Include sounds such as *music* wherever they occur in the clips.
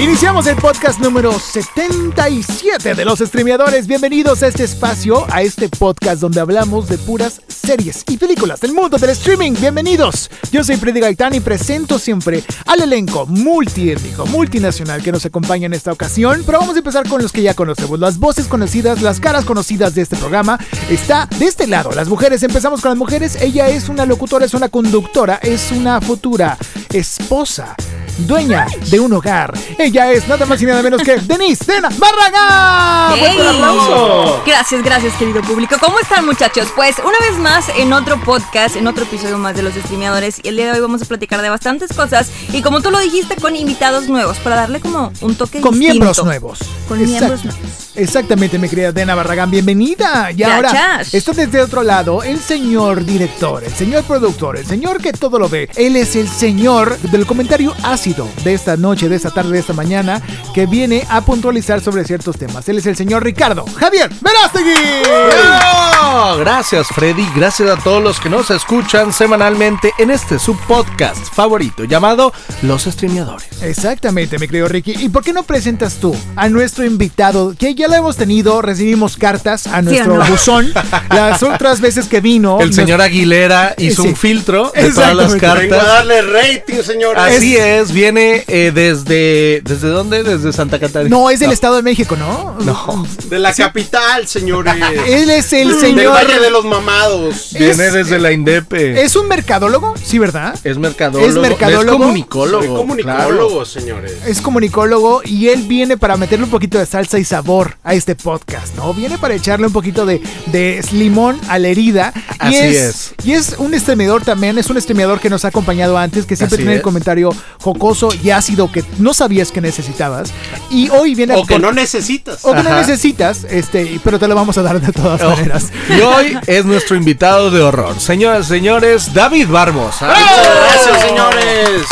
Iniciamos el podcast número 77 de los streameadores. Bienvenidos a este espacio, a este podcast donde hablamos de puras series y películas del mundo del streaming. Bienvenidos. Yo soy Freddy Gaitán y presento siempre al elenco multiétnico, multinacional que nos acompaña en esta ocasión. Pero vamos a empezar con los que ya conocemos, las voces conocidas, las caras conocidas de este programa. Está de este lado, las mujeres. Empezamos con las mujeres. Ella es una locutora, es una conductora, es una futura esposa dueña de un hogar. Ella es nada más y nada menos que Denise Dena Barragán. ¡Ey! ¡Fuerte el aplauso! Gracias, gracias, querido público. ¿Cómo están, muchachos? Pues una vez más en otro podcast, en otro episodio más de los streameadores. Y el día de hoy vamos a platicar de bastantes cosas. Y como tú lo dijiste, con invitados nuevos, para darle como un toque Con distinto. miembros nuevos. Con Exacto. miembros nuevos. Exactamente, mi querida Dena Barragán, bienvenida. Y ahora está desde otro lado el señor director, el señor productor, el señor que todo lo ve. Él es el señor del comentario ácido de esta noche, de esta tarde, de esta mañana, que viene a puntualizar sobre ciertos temas. Él es el señor Ricardo Javier Verástegui. Gracias Freddy, gracias a todos los que nos escuchan semanalmente en este su podcast favorito llamado Los Streameadores. Exactamente, mi querido Ricky. ¿Y por qué no presentas tú a nuestro invitado? Que ya lo hemos tenido, recibimos cartas a nuestro no? buzón. *laughs* Las otras veces que vino. El nos- señor Aguilera hizo Sí. un filtro de todas las Exactamente. Vengo a cartas. darle rating, señores. Así es, viene eh, desde... ¿Desde dónde? Desde Santa Catarina. No, es del Estado de México, ¿no? No. De la capital, señores. Él es el señor. De los Mamados. Viene es- desde la INDEPE. ¿Es un mercadólogo? Sí, ¿verdad? Es mercadólogo. es mercadólogo. Es comunicólogo. Soy comunicólogo, señores. Es comunicólogo y él viene para meterle un poquito de salsa y sabor a este podcast, ¿no? Viene para echarle un poquito de, de limón a la herida. Y Así es, es. Y es un streameador también, es un streameador que nos ha acompañado antes, que siempre Así tiene el comentario jocoso y ácido que no sabías que necesitabas. Y hoy viene O que no necesitas. o que no necesitas, este, pero te lo vamos a dar de todas Oh, maneras. Y hoy es nuestro invitado de horror. Señoras y señores, David Barbosa. Muchas gracias, señores.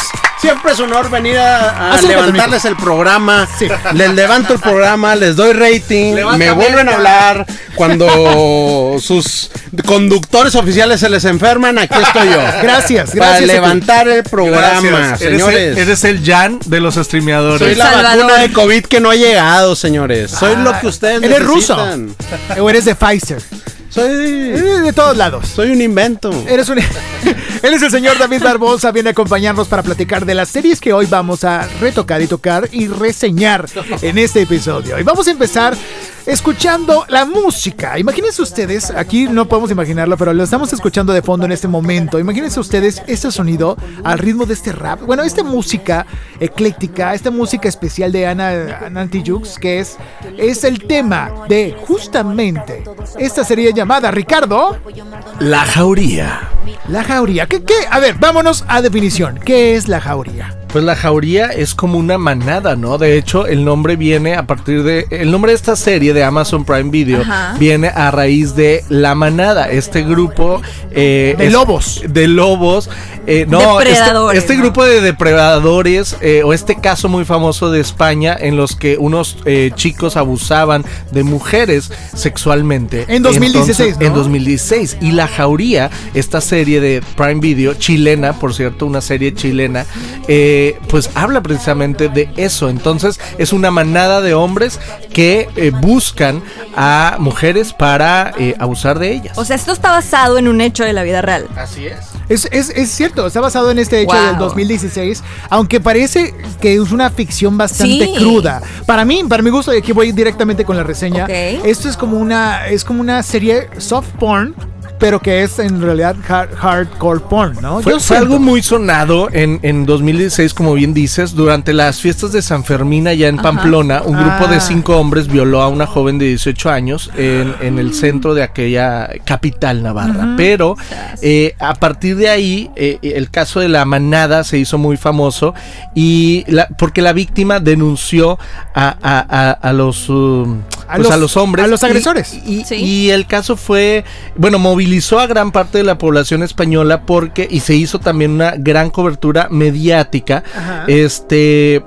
Siempre es un honor venir a, a levantarles el programa. Sí. Les levanto el programa, les doy rating. Levanta me vuelven a hablar. Cuando sus conductores oficiales se les enferman, aquí estoy yo. *laughs* Gracias, Para gracias. a ti. levantar el programa, Gracias. Eres señores. el, eres el Jan de los streameadores. Soy la Salvador. vacuna de COVID que no ha llegado, señores. Soy Ah, lo que ustedes ¿Eres ruso? necesitan. O eres de Pfizer. Soy, Eres de todos lados. soy un invento. Eres un... *laughs* Él es el señor David Barbosa, viene a acompañarnos para platicar de las series que hoy vamos a retocar y tocar y reseñar en este episodio. Y vamos a empezar escuchando la música. Imagínense ustedes, aquí no podemos imaginarlo, pero lo estamos escuchando de fondo en este momento. Imagínense ustedes este sonido al ritmo de este rap. Bueno, esta música ecléctica, esta música especial de Ana, Antijux, que es, es el tema de justamente esta serie llamada Ricardo. La jauría. La jauría. ¿Qué, qué? A ver, vámonos a definición. ¿Qué es la jauría? Pues la jauría es como una manada, ¿no? De hecho, el nombre viene a partir de. El nombre de esta serie de Amazon Prime Video Ajá. viene a raíz de La Manada, este grupo. eh, De es- lobos. De lobos. eh, no, este- Depredadores, Este, grupo de depredadores, eh, o este caso muy famoso de España, en los que unos eh, chicos abusaban de mujeres sexualmente. En 2016, Entonces, En ¿no? 2016. Y La Jauría, esta serie de Prime Video, chilena, por cierto, una serie chilena, eh, pues habla precisamente de eso. Entonces, es una manada de hombres que eh, buscan a mujeres para eh, abusar de ellas. O sea, esto está basado en un hecho de la vida real. Así es. Es, es, es cierto, está basado en este hecho Wow. del 2016, aunque parece que es una ficción bastante Sí. cruda. Para mí, para mi gusto, y aquí voy directamente con la reseña, esto es como una, es como una serie soft porn pero que es en realidad hard- hardcore porn, ¿no? Fue, Yo fue siento. algo muy sonado en, en 2016, como bien dices, durante las fiestas de San Fermín allá en Ajá. Pamplona, un grupo Ah. de cinco hombres violó a una joven de 18 años en, en el centro de aquella capital navarra. Pero eh, a partir de ahí, eh, el caso de la manada se hizo muy famoso y la- porque la víctima denunció a, a- a- a los, um, A pues, los- a los hombres. a los y- agresores. y, Sí. y el caso fue, bueno, movilizó a gran parte de la población española porque, y se hizo también una gran cobertura mediática. Ajá. Este,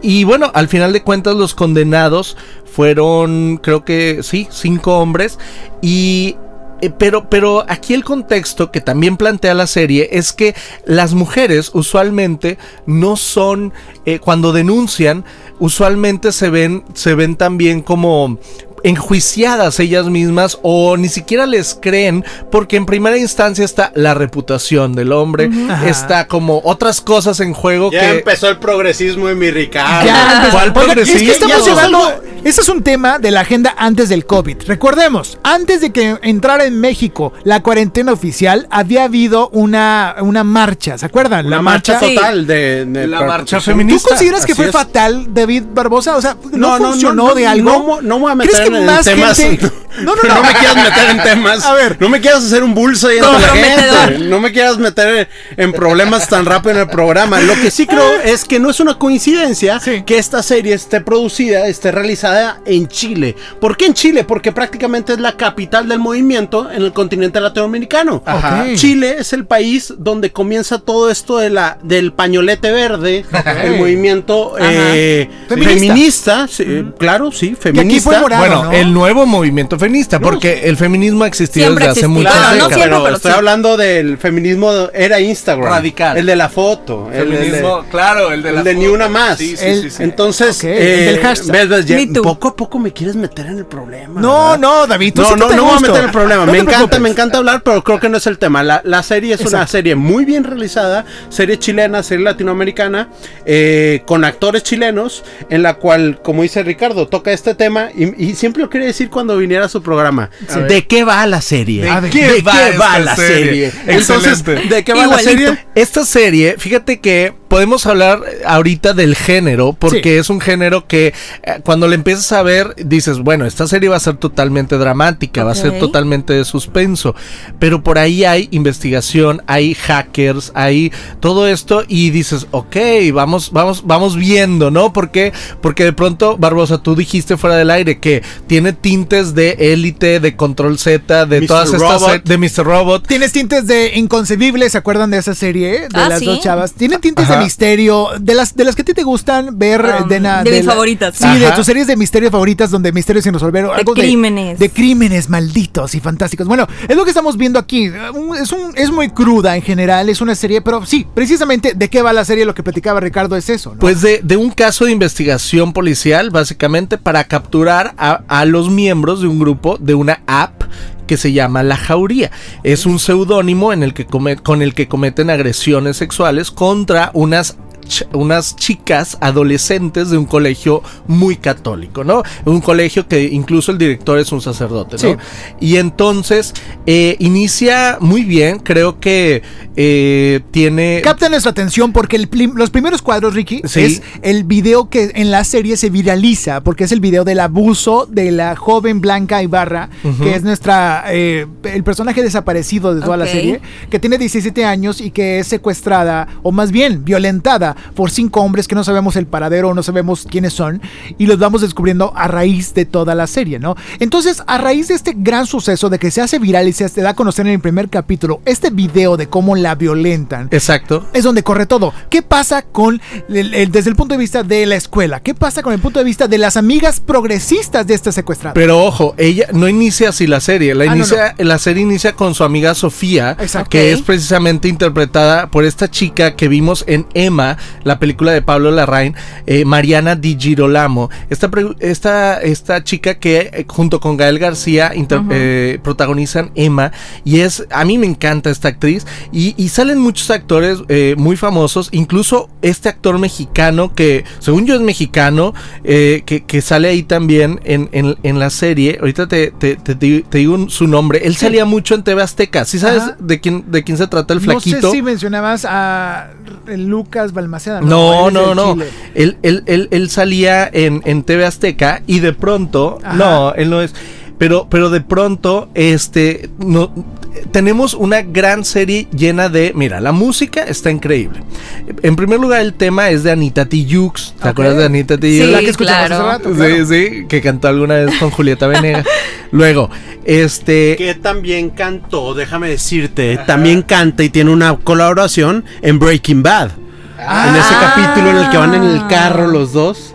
y bueno, al final de cuentas los condenados fueron, creo que sí, cinco hombres. Y eh, pero, pero aquí el contexto que también plantea la serie es que las mujeres usualmente no son, eh, cuando denuncian, usualmente se ven, se ven también como enjuiciadas ellas mismas o ni siquiera les creen porque en primera instancia está la reputación del hombre, está como otras cosas en juego Ya que... empezó el progresismo en mi Ricardo. Ya. ¿Cuál es que estamos llevando. Ese es un tema de la agenda antes del COVID. Recordemos, antes de que entrara en México la cuarentena oficial, había habido una, una marcha. ¿Se acuerdan? Una marcha total de, de La marcha persecución. ¿Tú feminista. consideras que Así fue es. fatal, David Barbosa? O sea, ¿no, No, funcionó no, de algo? no mo- no me voy a meter ¿Crees que en más temas. gente- *laughs* No, no, no. No me quieras meter en temas. A ver. No me quieras hacer un bulso ahí entre la gente. No me quieras meter en problemas tan rápido en el programa. Lo que sí creo es que no es una coincidencia Sí. que esta serie esté producida, esté realizada en Chile. ¿Por qué en Chile? Porque prácticamente es la capital del movimiento en el continente latinoamericano. Ajá. Chile es el país donde comienza todo esto de la, del pañolete verde, el movimiento eh, Feminista. feminista, sí, claro, sí, fue feminista. morado. Bueno, ¿no? el nuevo movimiento feminista, porque el feminismo ha existido Siempre desde hace muchas Claro, no pero, pero estoy sí. hablando del feminismo era Instagram. Radical. El de la foto. el- el de- claro, el el de ni una más. El- Entonces, el eh, del hashtag. ves, ves, poco a poco me quieres meter en el problema. No, ¿verdad? no, David, tú No, no, siéntate no me voy a gusto. meter en el problema. No me encanta, preocupes. me encanta hablar, pero creo que no es el tema. La, la serie es una serie muy bien realizada, serie chilena, serie latinoamericana, eh, con actores chilenos, en la cual, como dice Ricardo, toca este tema y, y siempre lo quería decir cuando viniera a su programa. ¿De qué va la serie? ¿De qué ¿De va qué esta va la serie? Entonces, ¿de qué va la serie? Esta serie, fíjate que podemos hablar ahorita del género, porque Sí. es un género que eh, cuando le empiezas a ver, dices, bueno, esta serie va a ser totalmente dramática, va a ser totalmente de suspenso, pero por ahí hay investigación, hay hackers, hay todo esto y dices, ok, vamos, vamos, vamos viendo, ¿no? Porque, porque de pronto, Barbosa, tú dijiste fuera del aire que tiene tintes de élite, de control Z, de Mr. todas estas, Robot. de Mr. Robot. Tienes tintes de Inconcebible, ¿se acuerdan de esa serie? De Ah, las sí. dos chavas. Tienen tintes Ajá. de misterio, de las de las que a ti te gustan ver Um, de, na- de mis la- favoritas. Sí, de tus series de misterio favoritas donde misterios sin resolver. De algo crímenes. De, crímenes malditos y fantásticos. Bueno, es lo que estamos viendo aquí. Es, un, es muy cruda en general, es una serie, pero sí, precisamente de qué va la serie, lo que platicaba Ricardo es eso, ¿no? Pues de, de un caso de investigación policial, básicamente, para capturar a, a los miembros de un grupo de una app que se llama La Jauría. Es un seudónimo en el que con el que cometen agresiones sexuales contra unas ch- unas chicas adolescentes de un colegio muy católico, ¿no? Un colegio que incluso el director es un sacerdote, ¿no? Sí. Y entonces eh, inicia muy bien, creo que eh, tiene... Capta nuestra atención porque el los primeros cuadros, Ricky, Sí. es el video que en la serie se viraliza, porque es el video del abuso de la joven Blanca Ibarra, que es nuestra, eh, el personaje desaparecido de toda la serie, que tiene 17 años y que es secuestrada, o más bien violentada, por cinco hombres que no sabemos el paradero, no sabemos quiénes son, y los vamos descubriendo a raíz de toda la serie, ¿no? Entonces, a raíz de este gran suceso de que se hace viral y se da a conocer en el primer capítulo, este video de cómo la violentan, Exacto. es donde corre todo. ¿Qué pasa con el- el- desde el punto de vista de la escuela? ¿Qué pasa con el punto de vista de las amigas progresistas de esta secuestrada? Pero ojo, ella no inicia así la serie. La, Ah, no, inicia, la serie inicia con su amiga Sofía, Exacto. que es precisamente interpretada por esta chica que vimos en Emma, la película de Pablo Larraín, eh, Mariana Di Girolamo. Esta, esta, esta chica que eh, junto con Gael García inter- eh, protagonizan Emma. Y es, a mí me encanta esta actriz. Y, y salen muchos actores muy famosos, incluso este actor mexicano que, según yo es mexicano, que, que sale ahí también en, en- en la serie. Ahorita te, te- te di- te digo un- su nombre. Él salía mucho en TV Azteca. ¿Sí sabes Ajá. de quién, de quién se trata el No sé flaquito? si mencionabas a Lucas Balmaceda. No, no, no. Él, él, él, él salía en, en TV Azteca y de pronto. Ajá. No, él no es. Pero, pero de pronto, este. No, tenemos una gran serie llena de. Mira, la música está increíble. En primer lugar, el tema es de Anita Tijoux. ¿Te acuerdas de Anita Sí, Tijoux? La que escuchamos claro. hace rato, claro. Sí, sí, que cantó alguna vez con Julieta Venegas. *laughs* Luego, este. Que también cantó, déjame decirte, también canta y tiene una colaboración en Breaking Bad. En ese Ah. capítulo en el que van en el carro los dos.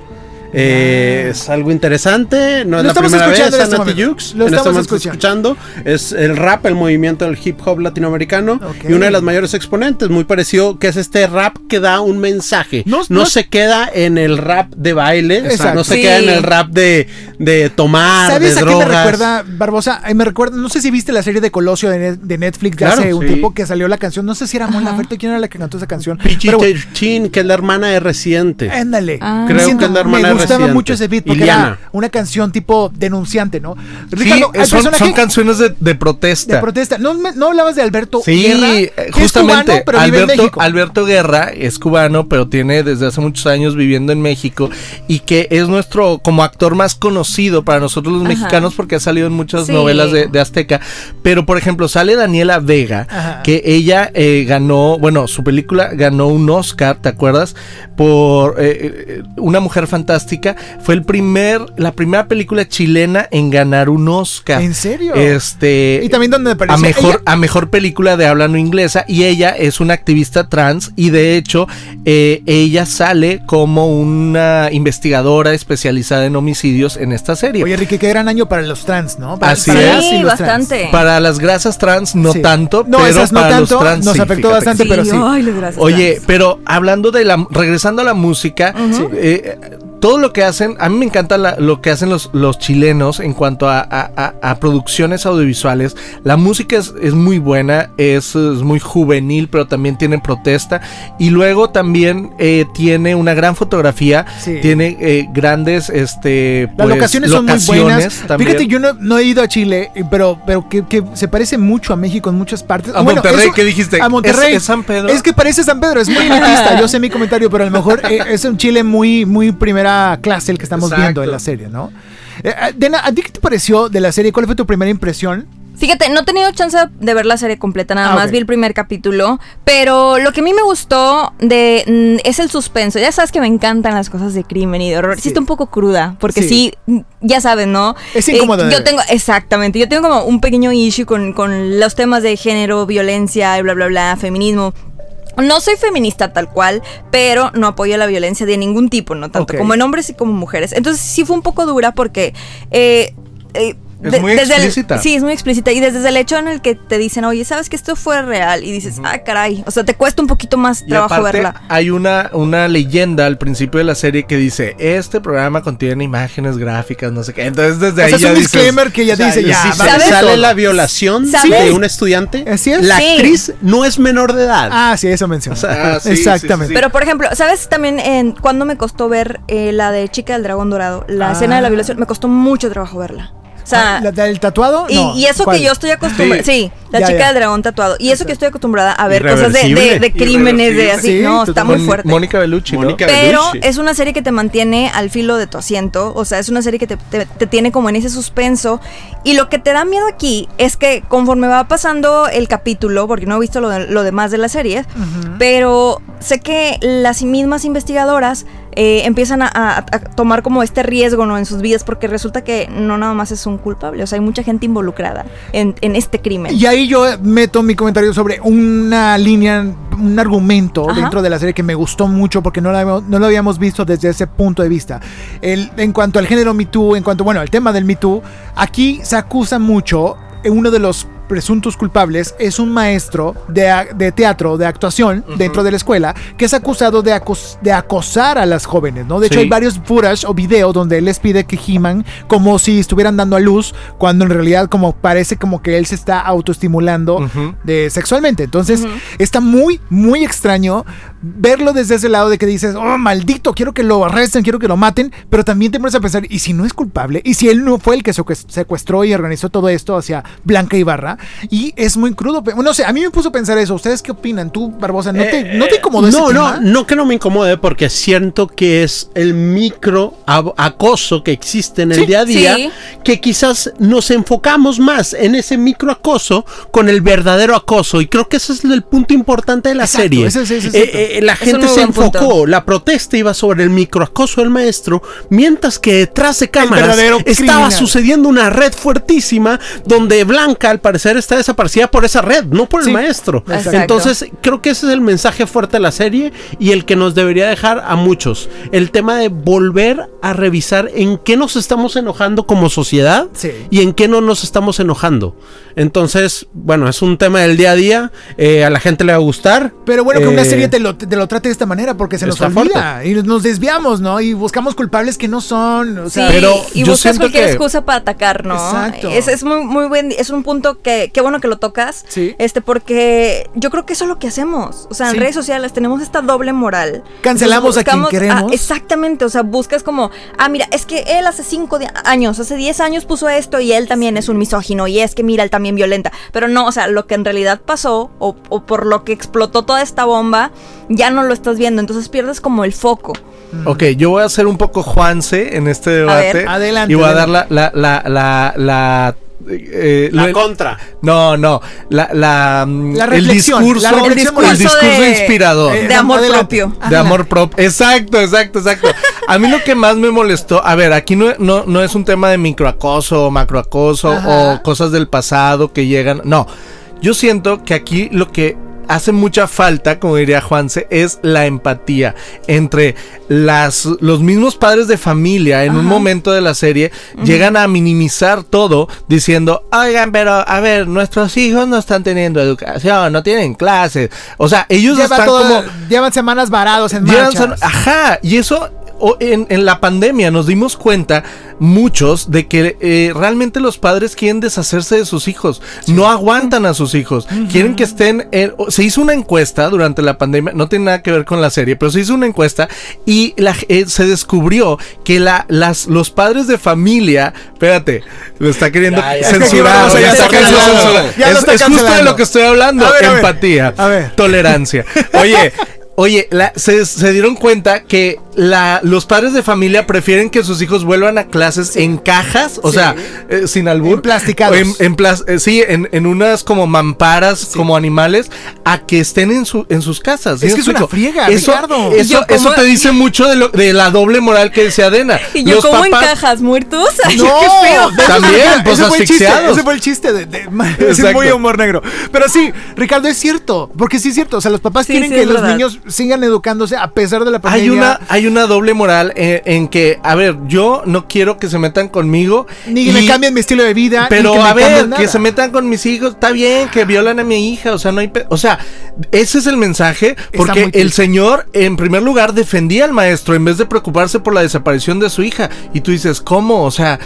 Eh, es algo interesante, no es Lo la estamos primera vez, escuchando en este. Lo En este estamos escuchando. Es el rap, el movimiento del hip hop latinoamericano y una de las mayores exponentes, muy parecido, que es este rap que da un mensaje. No- No, no- se queda en el rap de baile, Exacto. no se Sí. queda en el rap de, de tomar, ¿Sabes de a qué me recuerda, Barbosa? Eh, me recuerda, no sé si viste la serie de Colosio de, de Netflix de Claro, hace un sí. tiempo que salió la canción. No sé si era Mon Laferte, quién era la que cantó esa canción. Pichi Pero bueno, Chin, que es la hermana de Residente. Ándale. Ah. Creo Siento- que es la hermana de gustaba Residente. mucho ese beat porque Iliana. era una canción tipo denunciante, ¿no? Sí, Ricardo, ¿hay son, canciones de, de protesta. de protesta. ¿No, me- no hablabas de Alberto Sí, Guerra? eh, que es justamente. cubano, pero vive en Alberto, México. Alberto Guerra es cubano, pero tiene desde hace muchos años viviendo en México y que es nuestro como actor más conocido para nosotros los Ajá. mexicanos porque ha salido en muchas Sí. novelas de, de Azteca. Pero por ejemplo sale Daniela Vega, Ajá. que ella eh, ganó, bueno, su película ganó un Oscar, ¿te acuerdas? Por eh, Una Mujer Fantástica. Fue el primer, la primera película chilena en ganar un Oscar. ¿En serio? Este. Y también donde aparece a mejor, ella. a mejor película de habla no inglesa. Y ella es una activista trans. Y de hecho, eh, ella sale como una investigadora especializada en homicidios en esta serie. Oye, Enrique, qué gran año para los trans, ¿no? Para, Así para es. Sí, los trans. bastante. para las grasas trans, no Sí. tanto. No, pero esas no para tanto, los trans nos sí, afectó fíjate. bastante, pero sí. Ay, las gracias. Oye, trans. pero hablando de la. Regresando a la música, Sí. eh, todo lo que hacen, a mí me encanta la- lo que hacen los, los chilenos en cuanto a, a- a- a producciones audiovisuales. La música es, es muy buena, es, es muy juvenil, pero también tiene protesta. Y luego también eh, tiene una gran fotografía, Sí. tiene eh, grandes. Este, Las pues, locaciones son muy buenas. locaciones también. Fíjate, yo no, no he ido a Chile, eh, pero, pero que, que se parece mucho a México en muchas partes. A Bueno, Monterrey, ¿qué dijiste? A Monterrey. ¿Es- es San Pedro? Es que parece San Pedro, es muy elitista. yo sé mi comentario, pero a lo mejor eh, es un Chile muy, muy primera clase el que estamos Exacto. viendo en la serie, ¿no? Eh, eh, Dena, ¿a ti qué te pareció de la serie? ¿Cuál fue tu primera impresión? Fíjate, no he tenido chance de ver la serie completa, nada Ah, más vi el primer capítulo, pero lo que a mí me gustó de mm, es el suspenso. Ya sabes que me encantan las cosas de crimen y de horror. Sí, Sí. está un poco cruda, porque Sí. sí, ya saben, ¿no? Es incómodo de yo tengo, exactamente, yo tengo como un pequeño issue con, con los temas de género, violencia y bla, bla, bla, feminismo. No soy feminista tal cual, pero no apoyo la violencia de ningún tipo, no tanto como en hombres y como mujeres. Entonces sí fue un poco dura porque... eh, eh, Es muy desde el- explícita. sí, es muy explícita. Y desde el hecho en el que te dicen, oye, ¿sabes que esto fue real? Y dices, ah, caray. O sea, te cuesta un poquito más Y trabajo aparte, verla. hay una, una leyenda al principio de la serie que dice, este programa contiene imágenes gráficas, no sé qué. Entonces desde O sea, ahí es ya un dices, disclaimer que ya O sea, dice, ya, si sale todo. la violación ¿Sabes? de un estudiante, Así es. la Sí. actriz no es menor de edad. Ah, sí, eso mencionó. Ah, sí, Exactamente. sí, sí, Pero, por ejemplo, ¿sabes también en cuándo me costó ver eh, la de Chica del Dragón Dorado? La Ah. escena de la violación. Me costó mucho trabajo verla. O sea, ¿La del tatuado? Y, No, y eso ¿cuál? que yo estoy acostumbrada. Sí. Sí, la Ya, chica ya. del dragón tatuado. Y eso que estoy acostumbrada a ver cosas de, de, Irreversible. de crímenes, de así. Sí, no, está muy fuerte. Mónica Bellucci, ¿no? Mónica Pero Bellucci. es una serie que te mantiene al filo de tu asiento. O sea, es una serie que te, te- te tiene como en ese suspenso. Y lo que te da miedo aquí es que conforme va pasando el capítulo, porque no he visto lo, de- lo demás de la serie, pero sé que las mismas investigadoras eh, empiezan a, a- a tomar como este riesgo ¿no? en sus vidas, porque resulta que no nada más es un culpable. O sea, hay mucha gente involucrada en, en este crimen. Y ahí yo meto mi comentario sobre una línea, un argumento Ajá. dentro de la serie que me gustó mucho porque no lo, habíamos, no lo habíamos visto desde ese punto de vista. El, en cuanto al género Me Too, en cuanto, bueno, al tema del Me Too, aquí se acusa mucho eh, uno de los presuntos culpables es un maestro de, de teatro, de actuación, dentro de la escuela, que es acusado de, acos- de acosar a las jóvenes, ¿no? De hecho, hay varios footage o videos donde él les pide que giman como si estuvieran dando a luz, cuando en realidad como parece como que él se está autoestimulando de, sexualmente. Entonces, está muy, muy extraño verlo desde ese lado de que dices, oh, maldito, quiero que lo arresten, quiero que lo maten, pero también te pones a pensar, ¿y si no es culpable? ¿Y si él no fue el que secues- secuestró y organizó todo esto hacia Blanca Ibarra? Y es muy crudo. No sé, a mí me puso a pensar eso. ¿Ustedes qué opinan? Tú, Barbosa, ¿no te, ¿no te incomodó ese Eh, no, tema? no, no que no me incomode porque siento que es el micro acoso que existe en el Sí, día a día, sí. que quizás nos enfocamos más en ese micro acoso con el verdadero acoso y creo que ese es el punto importante de la Exacto, serie. ese ese Eh, eh, la gente se enfocó, punto. la protesta iba sobre el microacoso del maestro, mientras que detrás de cámaras estaba criminal. sucediendo una red fuertísima donde Blanca al parecer está desaparecida por esa red, no por Sí, el maestro. exacto. Entonces creo que ese es el mensaje fuerte de la serie y el que nos debería dejar a muchos. El tema de volver a revisar en qué nos estamos enojando como sociedad Sí. y en qué no nos estamos enojando. Entonces, bueno, es un tema del día a día. eh, a la gente le va a gustar. Pero bueno, que una Eh, serie te lo, te lo trate de esta manera porque se nos olvida y nos desviamos, ¿no? Y buscamos culpables que no son. O Sí, sea, Pero y yo buscas siento cualquier que- excusa para atacar, ¿no? Exacto. Es, es muy, muy buen, es un punto que, qué bueno que lo tocas. Sí. Este, porque yo creo que eso es lo que hacemos. O sea, en Sí. redes sociales tenemos esta doble moral. Cancelamos a quien buscamos- queremos. ah, exactamente. O sea, buscas como, ah, mira, es que él hace cinco años, hace 10 años puso esto y él también es un misógino. Y es que, mira, él también violenta. Pero no, o sea, lo que en realidad pasó o, o por lo que explotó toda esta bomba, ya no lo estás viendo. Entonces pierdes como el foco. Ok, yo voy a ser un poco Juanse en este debate. ver. Adelante, Y voy a dar la. la, la, la, la eh, La lo- contra. No, no. La, la, mm, La el discurso, la reflexión el discurso de- inspirador. De amor adelante. propio. De amor propio. Exacto, exacto, exacto. A mí lo que más me molestó, a ver, aquí no, no, no es un tema de microacoso o macroacoso Ajá. o cosas del pasado que llegan. No, yo siento que aquí lo que hace mucha falta, como diría Juanse, es la empatía entre las, los mismos padres de familia en un momento de la serie llegan a minimizar todo diciendo, oigan, pero a ver, nuestros hijos no están teniendo educación, no tienen clases. O sea, ellos Lleva están todo- como... llevan semanas varados en san- Ajá, y eso en, en la pandemia nos dimos cuenta muchos de que eh, realmente los padres quieren deshacerse de sus hijos, no aguantan a sus hijos, quieren que estén... en- se hizo una encuesta durante la pandemia, no tiene nada que ver con la serie, pero se hizo una encuesta y la eh, se descubrió que la, las, los padres de familia, espérate, lo está queriendo Ya, ya. censurar, Es que ya está Es, es justo de lo que estoy hablando, a ver. empatía, A ver. tolerancia. Oye, oye, la- se, se dieron cuenta que la, los padres de familia prefieren que sus hijos vuelvan a clases en cajas, o Sí. sea, eh, sin albur. En, en plas- eh, sí, en, en unas como mamparas, como animales, a que estén en, su, en sus casas. ¿sí Es que es una friega, eso, Ricardo. Eso, Yo como- eso te dice mucho de, lo- de la doble moral que decía Adena. *laughs* Y yo, Los ¿cómo papás- encajas? ¿Muertos? Ay, No, qué feo. *laughs* También, ese pues, fue el chiste, asfixiados. ese fue el chiste de, de- ese *laughs* es muy humor negro. Pero sí, Ricardo, es cierto, porque sí es cierto, o sea, los papás Sí, quieren sí, que los verdad. niños sigan educándose a pesar de la pandemia. Hay una, hay una doble moral en, en que, a ver, yo no quiero que se metan conmigo. ni y- me cambien mi estilo de vida, ni Pero que me a ver, que se metan con mis hijos, está bien, que violan a mi hija, o sea, no hay... O sea, ese es el mensaje, porque el señor, en primer lugar, defendía al maestro en vez de preocuparse por la desaparición de su hija. Y tú dices, ¿cómo? O sea,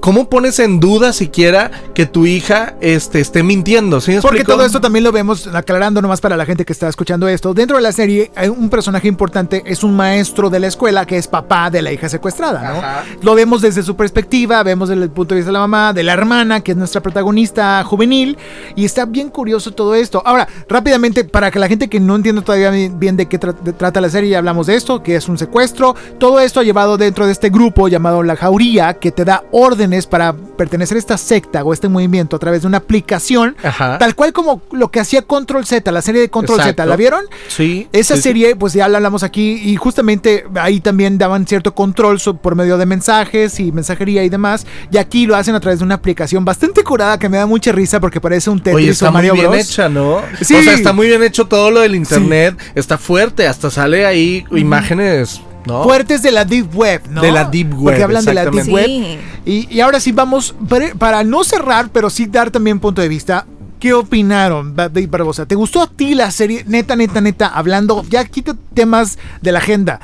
¿cómo pones en duda siquiera que tu hija este, esté mintiendo? ¿Sí me Porque todo esto también lo vemos, aclarando nomás para la gente que está escuchando esto. Dentro de la serie, hay un personaje importante es un maestro de la escuela que es papá de la hija secuestrada, ¿no? Ajá. Lo vemos desde su perspectiva, vemos desde el punto de vista de la mamá, de la hermana, que es nuestra protagonista juvenil, y está bien curioso todo esto. Ahora, rápidamente, para que la gente que no entienda todavía bien de qué tra- de- trata la serie, ya hablamos de esto, que es un secuestro. Todo esto ha llevado dentro de este grupo llamado La Jauría, que te da órdenes para pertenecer a esta secta o este movimiento a través de una aplicación, Ajá. tal cual como lo que hacía Control Z, la serie de Control Z. ¿La vieron? Sí. Esa sí. serie, pues ya la hablamos aquí y justamente ahí también daban cierto control por medio de mensajes y mensajería y demás. Y aquí lo hacen a través de una aplicación bastante curada que me da mucha risa porque parece un Tetris Oye, o está muy Mario bien Bros. hecha, ¿no? Sí. O sea, está muy bien hecho todo lo del internet, está fuerte, hasta sale ahí imágenes, ¿no? Fuertes de la Deep Web, ¿no? De la Deep Web, Porque hablan de la Deep. Web. Sí. Y, y ahora sí vamos, para, para no cerrar, pero sí dar también punto de vista. ¿Qué opinaron, Barbosa? ¿Te gustó a ti la serie? Neta, neta, neta, hablando, ya quita temas de la agenda.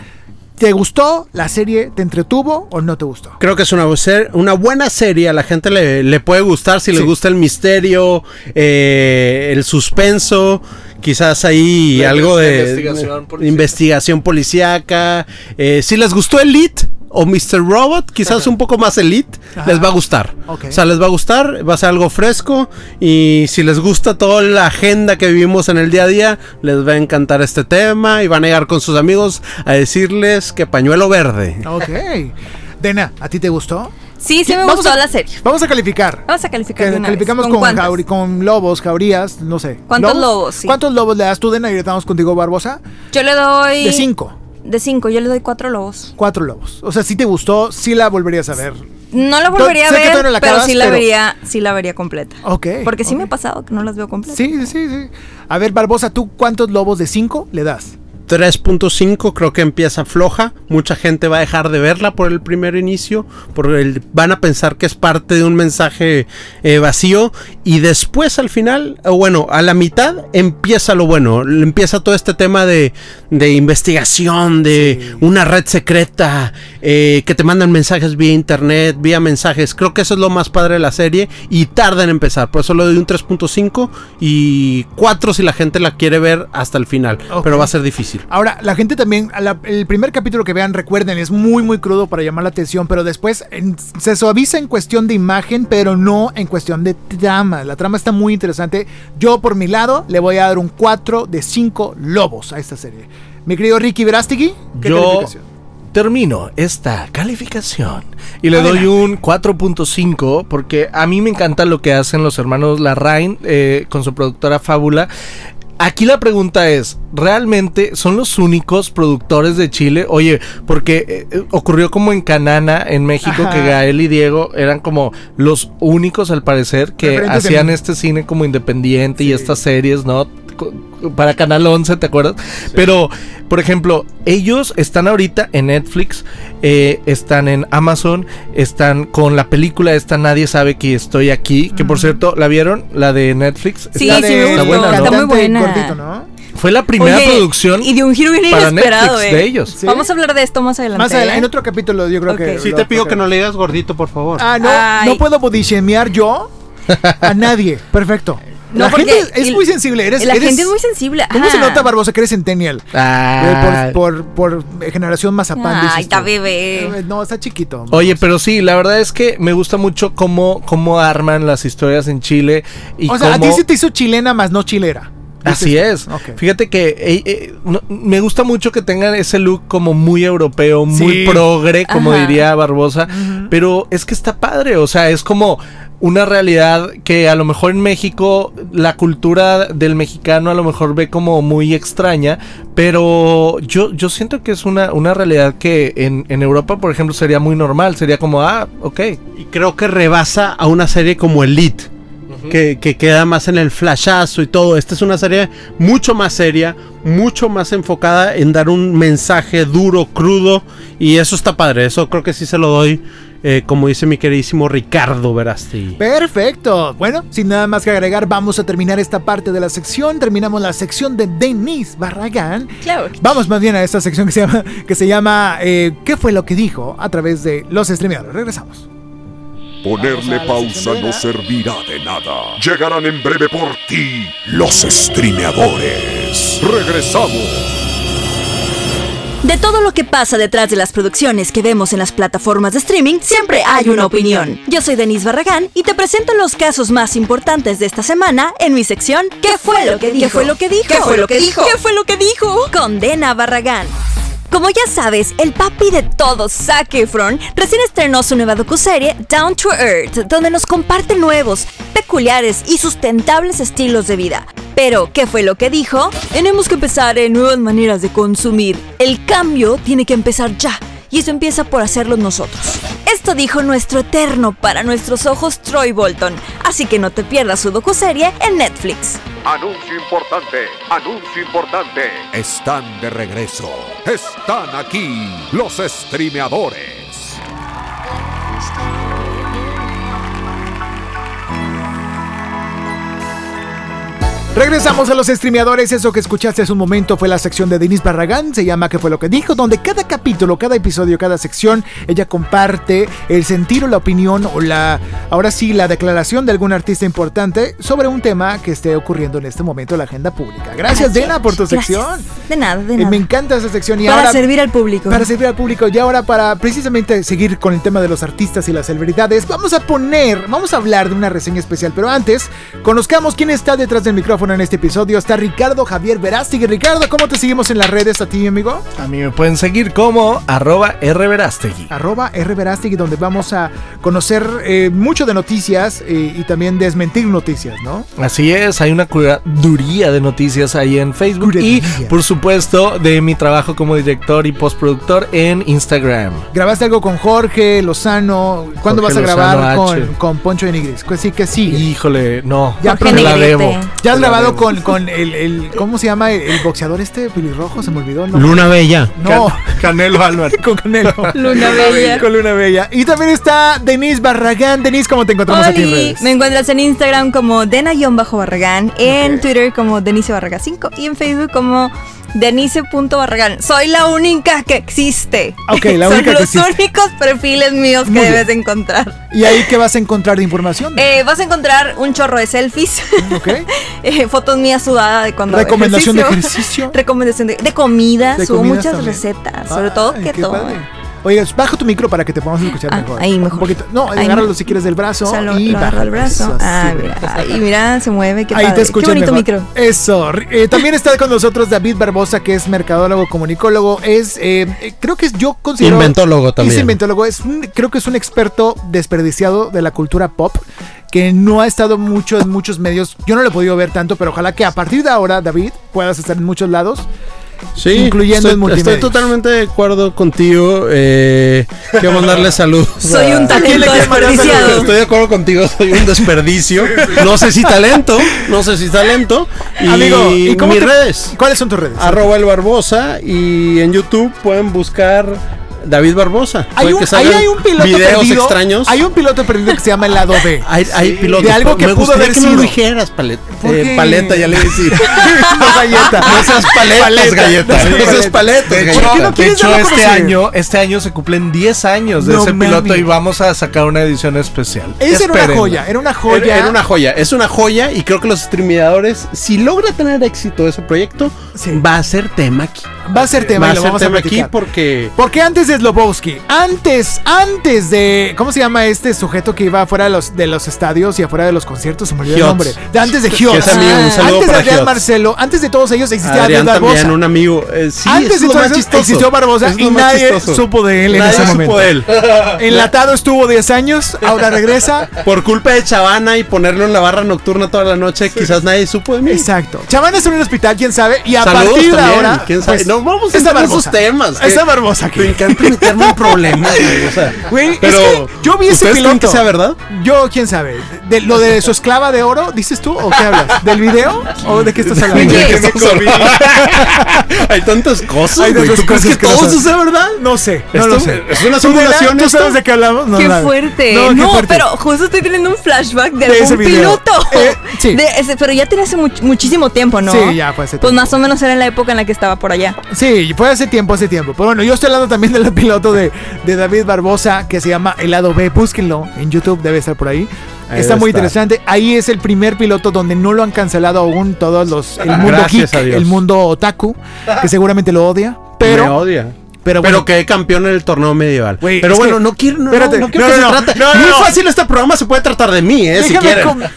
¿Te gustó la serie? ¿Te entretuvo o no te gustó? Creo que es una, ser- una buena serie. A la gente le, le puede gustar si Sí. le gusta el misterio, eh, el suspenso. Quizás ahí La algo de investigación de policíaca. investigación policíaca. Eh, si les gustó Elite o Mr. Robot, quizás un poco más Elite, Ajá. les va a gustar. Ok. O sea, les va a gustar, va a ser algo fresco. Y si les gusta toda la agenda que vivimos en el día a día, les va a encantar este tema. Y van a llegar con sus amigos a decirles que pañuelo verde. Ok. Dena, ¿a ti te gustó? Sí, sí me Vamos gustó a- la serie. Vamos a calificar. Vamos a calificar Que de una calificamos vez. con, jauri- con lobos, jaurías, no sé. ¿Cuántos lobos? Sí. ¿Cuántos lobos le das tú, Dena? Y vamos contigo, Barbosa. Yo le doy... De cinco. De cinco, yo le doy cuatro lobos. Cuatro lobos. O sea, si te gustó, sí la volverías a ver. No la volvería a ver, todavía no la pero acabas, sí la pero- vería, sí la vería completa. Ok. Porque sí me ha pasado que no las veo completas. Sí, sí, sí, sí. A ver, Barbosa, ¿tú cuántos lobos de cinco le das? 3.5 creo que empieza floja. Mucha gente va a dejar de verla por el primer inicio. Por el, van a pensar que es parte de un mensaje eh, vacío. Y después al final, o bueno, a la mitad empieza lo bueno. Empieza todo este tema de, de investigación, de una red secreta, eh, que te mandan mensajes vía internet, vía mensajes. Creo que eso es lo más padre de la serie. Y tarda en empezar. Por eso le doy un 3.5 y 4 si la gente la quiere ver hasta el final. Pero va a ser difícil. Ahora, la gente también, la- el primer capítulo que vean, recuerden, es muy, muy crudo para llamar la atención, pero después en- se suaviza en cuestión de imagen, pero no en cuestión de trama. La trama está muy interesante. Yo, por mi lado, le voy a dar un 4 de 5 lobos a esta serie. Mi querido Ricky Verástegui, ¿qué Yo calificación? termino esta calificación y le doy un 4.5 porque a mí me encanta lo que hacen los hermanos Larraín eh, con su productora Fábula. Aquí la pregunta es, ¿realmente son los únicos productores de Chile? Oye, porque eh, eh, ocurrió como en Canana, en México, Ajá. que Gael y Diego eran como los únicos al parecer que hacían este cine como independiente y estas series, ¿no? Para Canal 11, ¿te acuerdas? Pero, por ejemplo, ellos están ahorita en Netflix, eh, están en Amazon, están con la película esta Nadie sabe que estoy aquí, que por cierto, ¿la vieron? La de Netflix. Sí, La sí de- Está buena, ¿no? Está muy buena. Fue la primera Oye, producción Y de un giro bien para inesperado, Netflix eh. de ellos. Sí. Vamos a hablar de esto más adelante. Más adelante, ¿eh? en otro capítulo yo creo que... Sí lo te pido que no le digas gordito, por favor. Ah, no, Ay. no puedo bodyshamear yo a nadie. Perfecto. *laughs* No, la gente porque es el- muy sensible. Eres, La eres- gente es muy sensible. ¿Cómo ajá. se nota, Barbosa, que eres centennial? Ah. Eh, por, por, por generación mazapán. Ay, está bebé. Eh, No, está chiquito. Oye, pero sí, la verdad es que me gusta mucho cómo, cómo arman las historias en Chile. Y o sea, a ti sí te hizo chilena, más no chilera. Así es. Fíjate que eh, eh, no- me gusta mucho que tengan ese look como muy europeo, muy Sí. progre, como Ajá. diría Barbosa. Pero es que está padre, o sea, es como una realidad que a lo mejor en México la cultura del mexicano a lo mejor ve como muy extraña, pero yo, yo siento que es una, una realidad que en, en Europa, por ejemplo, sería muy normal, sería como, ah, ok. Y creo que rebasa a una serie como Elite. Que, que queda más en el flashazo y todo. Esta es una serie mucho más seria, mucho más enfocada en dar un mensaje duro, crudo. Y eso está padre. Eso creo que sí se lo doy, eh, como dice mi queridísimo Ricardo Verasti. Perfecto. Bueno, sin nada más que agregar, vamos a terminar esta parte de la sección. Terminamos la sección de Denise Barragán. Claro. Vamos más bien a esta sección que se llama, que se llama eh, ¿Qué fue lo que dijo? a través de los streameadores. Regresamos. Ponerle pausa no servirá de nada. Llegarán en breve por ti los streameadores. Regresamos. De todo lo que pasa detrás de las producciones que vemos en las plataformas de streaming, siempre hay una opinión. Yo soy Denise Barragán y te presento los casos más importantes de esta semana en mi sección ¿Qué fue lo que dijo? ¿Qué fue lo que dijo? ¿Qué fue lo que dijo? ¿Qué fue lo que dijo? Condena Barragán. Como ya sabes, el papi de todos, Zac Efron, recién estrenó su nueva docuserie Down to Earth, donde nos comparte nuevos, peculiares y sustentables estilos de vida. Pero, ¿qué fue lo que dijo? Tenemos que empezar en nuevas maneras de consumir. El cambio tiene que empezar ya, y eso empieza por hacerlo nosotros. Esto dijo nuestro eterno para nuestros ojos Troy Bolton, así que no te pierdas su docuserie en Netflix. Anuncio importante, anuncio importante. Están de regreso. Están aquí los streameadores. Regresamos a los streameadores. Eso que escuchaste hace un momento fue la sección de Denise Barragán. Se llama ¿Qué fue lo que dijo? Donde cada capítulo, cada episodio, cada sección, ella comparte el sentir o la opinión o la, ahora sí, la declaración de algún artista importante sobre un tema que esté ocurriendo en este momento en la agenda pública. Gracias, Dena, por tu Gracias. sección. De nada, de Eh, nada. Me encanta esa sección. Y Para ahora, servir al público. Para servir al público. Y ahora para precisamente seguir con el tema de los artistas y las celebridades, vamos a poner, vamos a hablar de una reseña especial. Pero antes, conozcamos quién está detrás del micrófono en este episodio. Está Ricardo Javier Verástegui. Ricardo, ¿cómo te seguimos en las redes a ti, amigo? A mí me pueden seguir como arroba rverastegui. Arroba R Verástegui, donde vamos a conocer eh, mucho de noticias eh, y también desmentir noticias, ¿no? Así es, hay una curaduría de noticias ahí en Facebook y por supuesto de mi trabajo como director y postproductor en Instagram. ¿Grabaste algo con Jorge Lozano? ¿Cuándo Jorge vas a grabar con, Poncho de Nigris? Pues sí que sí. Híjole, no, Ya Jorge la debo. ¿Ya la grabado con, con el, el- ¿Cómo se llama? El, el boxeador este pelirrojo, se me olvidó. ¿no? Luna Bella. No, Canelo Álvarez. *laughs* con Canelo. *laughs* Luna Bella. Con Luna Bella. Y también está Denise Barragán. Denise, ¿cómo te encontramos aquí en Oli, redes? me encuentras en Instagram como Dena-Barragán, en Twitter como Denise Barragán 5 y en Facebook como Denise.barragán. Soy la única que existe. Ok, la *laughs* Son única que los existe. únicos perfiles míos que Muy debes de encontrar. ¿Y ahí qué vas a encontrar de información? Eh, vas a encontrar un chorro de selfies, ok. *laughs* eh, fotos mías sudadas de cuando hago Recomendación de ejercicio. *laughs* Recomendación de, de comida, De subo comidas muchas también. recetas, sobre todo qué todo. padre. Oye, baja tu micro para que te podamos escuchar Ah, mejor. ahí mejor. Un poquito. No, Ahí agárralo si quieres del brazo. O sea, lo, y lo baja. brazo. Eso, ah, sí, mira, güey. ahí mira, se mueve, qué Ahí padre. te escuchas Qué bonito mejor. micro. Eso. Eh, también está con nosotros David Barbosa, que es mercadólogo, comunicólogo. Es, eh, eh, creo que es, yo considero. Inventólogo también. Es inventólogo. Es un- creo que es un experto desperdiciado de la cultura pop. Que no ha estado mucho en muchos medios. Yo no lo he podido ver tanto, pero ojalá que a partir de ahora, David, puedas estar en muchos lados. Sí, Incluyendo estoy, multimedia. Estoy totalmente de acuerdo contigo. Eh, quiero mandarle saludos. *laughs* Soy a- un talento desperdiciado. Estoy de acuerdo contigo, soy un desperdicio. No sé si talento, no sé si talento. Y Amigo, ¿y cómo mis te- redes, ¿Cuáles son tus redes? arroba el Barbosa y en YouTube pueden buscar David Barbosa. Hay un, que ahí salgan hay un piloto videos perdido. extraños. Hay un piloto perdido que se llama el lado B. *laughs* Hay, hay pilotos. de algo que Me pudo haber que no sido. lo dijeras, paleta. ¿Por Eh, paleta, ya le iba a decir. *laughs* no galleta. No seas paletas, Paleta. galletas. No No seas paletas, De hecho, ¿Por qué no de hecho, este año, este año se cumplen 10 años de No ese piloto y vamos a sacar una edición especial. Esa era una joya, era una joya. Era, era una joya, es una joya y creo que los streameadores, si logra tener éxito ese proyecto, Sí. va a ser tema aquí. Va a ser tema va lo vamos a tema aquí platicar. porque Porque antes de Slobowski, antes, antes de. ¿Cómo se llama este sujeto que iba afuera de los, de los estadios y afuera de los conciertos? Se me olvidó el nombre. De antes de Hiots. Antes de Adrián Hiots. Marcelo, antes de todos ellos existía Adrián Adrián Barbosa. también, un amigo. eh, sí, antes de es lo todo más eso chistoso. existió Barbosa y nadie chistoso. supo de él en Nadie ese supo momento. de él. Enlatado estuvo 10 años, ahora regresa. *laughs* Por culpa de Chavana y ponerlo en la barra nocturna toda la noche, quizás nadie supo de mí. Exacto. Chavana está en un hospital, quién sabe. Y a Saludos partir de ahora. ¿quién sabe? pues, no vamos a está entrar en esos Barbosa. temas. que Está Barbosa aquí. Me encanta meterme en problemas, güey, o sea. *laughs* Güey, es pero que yo vi ese ¿ustedes creen piloto. que sea verdad? Yo, quién sabe. De, ¿Lo de su esclava de oro, dices tú? ¿O qué hablas? ¿Del video? ¿O de qué estás hablando? *laughs* ¿De qué hablando? *laughs* Hay tantas cosas, Hay güey. tantas ¿Tú crees cosas que que todo eso sea verdad? No sé, no Esto lo sé. ¿Es una ¿Tú, Dela, simulación ¿Tú sabes de qué hablamos? No, Qué nada. fuerte. No, No, qué fuerte. pero justo estoy teniendo un flashback de, De ese algún piloto. Eh, sí. De ese- pero ya tiene hace much- muchísimo tiempo, ¿no? Sí, ya fue hace Pues más o menos era en la época en la que estaba por allá. Sí, fue hace tiempo, hace tiempo. Pero bueno, yo estoy hablando también del piloto de, de David Barbosa que se llama El lado B. Búsquenlo en YouTube, debe estar por ahí. Ahí Está muy estar. interesante. Ahí es el primer piloto donde no lo han cancelado aún todos los. El mundo Gracias geek, a Dios. el mundo otaku, que seguramente lo odia. Pero. Me odia. Pero, Pero, bueno, quedé campeón en el torneo medieval. Pero bueno, que- no quiero, no, espérate, no quiero no, que no, se trate. Muy fácil este programa se puede tratar de mí, eh, si Déjame,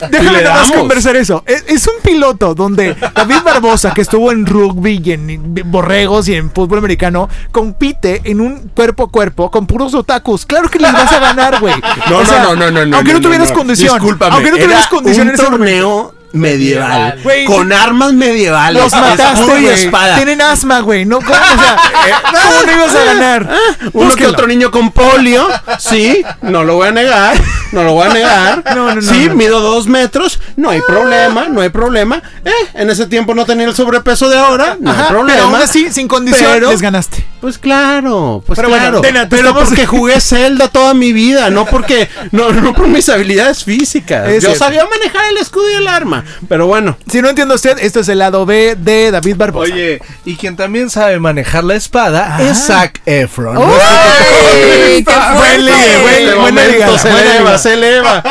quieren. nada más conversar eso. Es, es un piloto donde David Barbosa, que estuvo en rugby y en borregos y en fútbol americano, compite en un cuerpo a cuerpo con puros otakus. Claro que les *laughs* vas a ganar, güey. No, O sea, no, no, no, no. Aunque no, tuvieras condición. Discúlpame. Aunque no tuvieras era condición un en ese momento. Medieval. Güey, con armas medievales. Los mataste, y espada. Tienen asma, güey. No, ¿cómo? O sea, *laughs* ¿cómo no ibas a ganar? Uno que otro niño con polio, sí, no lo voy a negar, no lo voy a negar. *laughs* No, no, no, sí, no. mido dos metros, no hay problema, no hay problema. Eh, en ese tiempo no tenía el sobrepeso de ahora, no Ajá, hay problema. pero aún así, sin condición, Pero- les ganaste. Pues claro, pues Pero bueno, claro. Pero estamos- porque jugué Zelda toda mi vida, no porque, no, no por mis habilidades físicas. Es Yo cierto. sabía manejar el escudo y el arma. Pero bueno. Si no entiende usted, esto es el lado B de David Barbosa. Oye, y quien también sabe manejar la espada Ah. es Zac Efron. ¡Uy! ¡Ay, qué fuerte! buena ligada, se buena eleva, se eleva.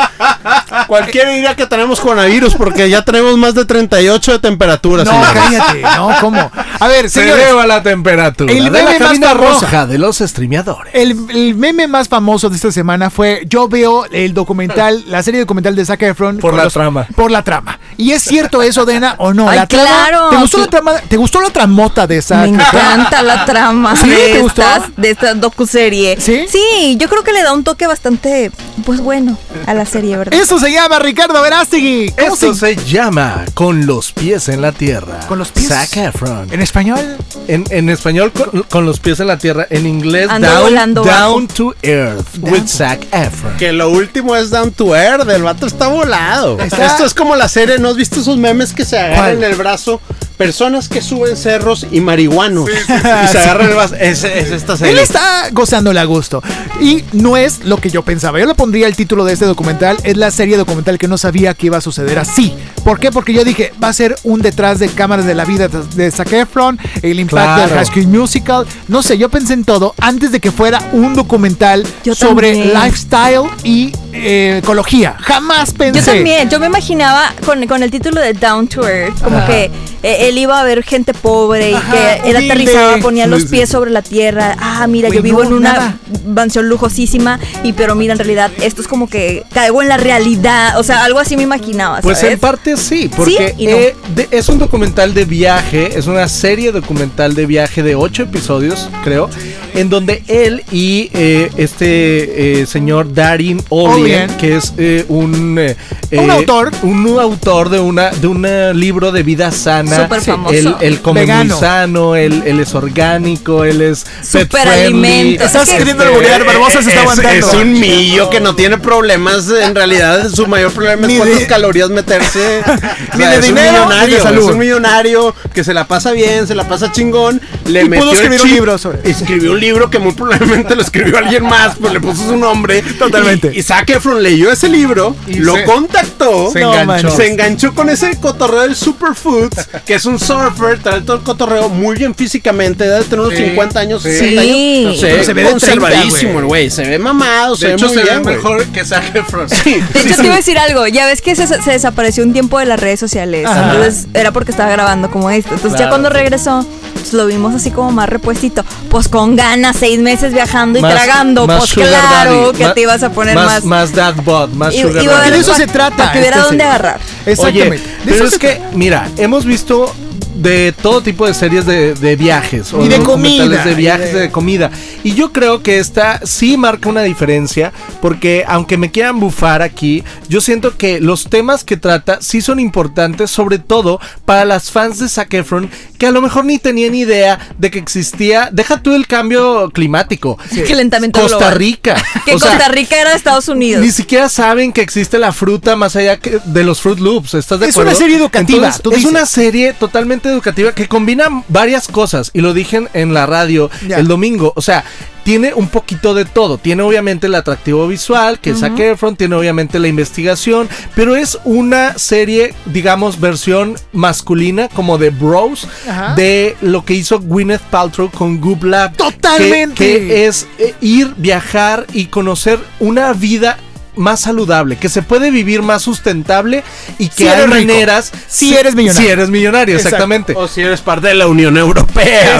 Cualquiera diría que tenemos coronavirus porque ya tenemos más de 38 de temperatura. No, señores. cállate, no, ¿cómo? A ver, Se señores, eleva la temperatura el de meme la más famoso. roja de los streameadores. el, el meme más famoso de esta semana fue yo veo el documental, la serie documental de Zac Efron Por la trama. Por la trama. ¿Y es cierto eso, Dena, o no? Ay, la trama, claro. ¿te gustó, Sí. la trama, ¿Te gustó la tramota de Zac Me encanta la trama ¿Sí? de, ¿Te gustó? estas, de esta docuserie. ¿Sí? Sí, yo creo que le da un toque bastante, pues bueno, a la serie, ¿verdad? Eso se llama Ricardo Verástegui. ¿Cómo Esto se- se llama Con los pies en la tierra. Con los pies. Zac Efron. ¿En español? En, en español, con, con los pies en la tierra. En inglés, Ando Down, volando down to Earth with Zac Efron. Que lo último es Down to Earth, el vato está volado. Está- Esto es como la serie, ¿no has visto esos memes que se agarran ¿Cuál? el brazo? Personas que suben cerros y marihuanos. Y se agarran el brazo. Es, es esta Él serie. está gozándole a gusto. Y no es lo que yo pensaba. Yo le pondría el título de este documental. Es la serie documental que no sabía que iba a suceder así. ¿Por qué? Porque yo dije, va a ser un detrás de cámaras de la vida de Zac Efron, el impacto Claro. del High Musical. No sé, yo pensé en todo antes de que fuera un documental Yo sobre también. lifestyle y eh, ecología. Jamás pensé. Yo también, yo me imaginaba con, con el título de Down to Earth, como que eh, él iba a ver gente pobre y Ajá, que él humilde. aterrizaba, ponía los pies sobre la tierra. Ah, mira, yo vivo no, en una nada. mansión lujosísima y pero mira, en realidad esto es como que caigo en la realidad, o sea, algo así me imaginaba, Pues en parte sí, porque Sí y no. eh, de- es un documental de viaje, es una serie documental de viaje de ocho episodios, creo, en donde él y eh, este eh, señor Darin Olien, Olien. que es eh, un eh, Un autor. un autor de una de un eh, libro de vida sana, Súper famoso. él, él come Vegano. muy sano, él, él es orgánico, él es Súper alimento. Estás Es que- queriendo alburear, Barbosa se está es, aguantando. es un millo que no tiene problemas. En realidad, su mayor problema es cuántas calorías meterse. *laughs* O sea, de es dinero, un ni de millonario. salud. Es un millonario que se la pasa bien, se la pasa chingón. Le Y metió pudo el escribir un libro sobre- Escribió un libro que muy probablemente lo escribió alguien más, pues le puso su nombre. Totalmente. Y, y Zac Efron leyó ese libro, Y lo se- contactó. se enganchó. Se enganchó con ese cotorreo del Superfoods, que es un surfer, trae todo el cotorreo muy bien físicamente, debe tener unos Sí, 50 años, sí. 60 Sí. años. No sé, Pero se ve de 30, conservadísimo güey. el güey, se ve mamado, se De ve hecho, muy se bien, ve mejor que Zac Efron. Sí, De hecho, sí. te iba a decir algo. Ya ves que se, se desapareció un tiempo de las redes sociales. Ajá. Entonces era porque estaba grabando como esto. Entonces ya Claro. cuando regresó, pues, lo vimos así como más repuestito. Pues con ganas, seis meses viajando y Más- tragando. más Pues claro daddy, que ma- te ibas a poner más. más. Más dad bod, más y- sugar a daddy. Y de eso se trata. Para que hubiera esta dónde agarrar. Exactamente. Oye, pero es que, mira, hemos visto de todo tipo de series de, de viajes o Y de comida, de y viajes de- de... comida y yo creo que esta sí marca una diferencia porque aunque me quieran bufar aquí yo siento que los temas que trata sí son importantes sobre todo para las fans de Zac Efron que a lo mejor ni tenían idea de que existía deja tú el cambio climático Calentamiento Costa global. Rica *laughs* Que O sea, Costa Rica era de Estados Unidos. ni siquiera saben que existe la fruta más allá que- de los Fruit Loops. ¿Estás de Es acuerdo? una serie educativa, Entonces, tú es dices. una serie totalmente educativa que combina varias cosas. Y lo dije en- la radio Ya. el domingo. O sea, tiene un poquito de todo. Tiene obviamente el atractivo visual, que es Zac Efron, tiene obviamente la investigación, pero es una serie, digamos, versión masculina, como de Bros, Ajá. de lo que hizo Gwyneth Paltrow con Goop Lab. que- Totalmente. que es eh, ir, viajar y conocer una vida más saludable, que se puede vivir más sustentable y que Si hay maneras. Si eres millonario. Si eres millonario, Exacto. exactamente. O si eres parte de la Unión Europea,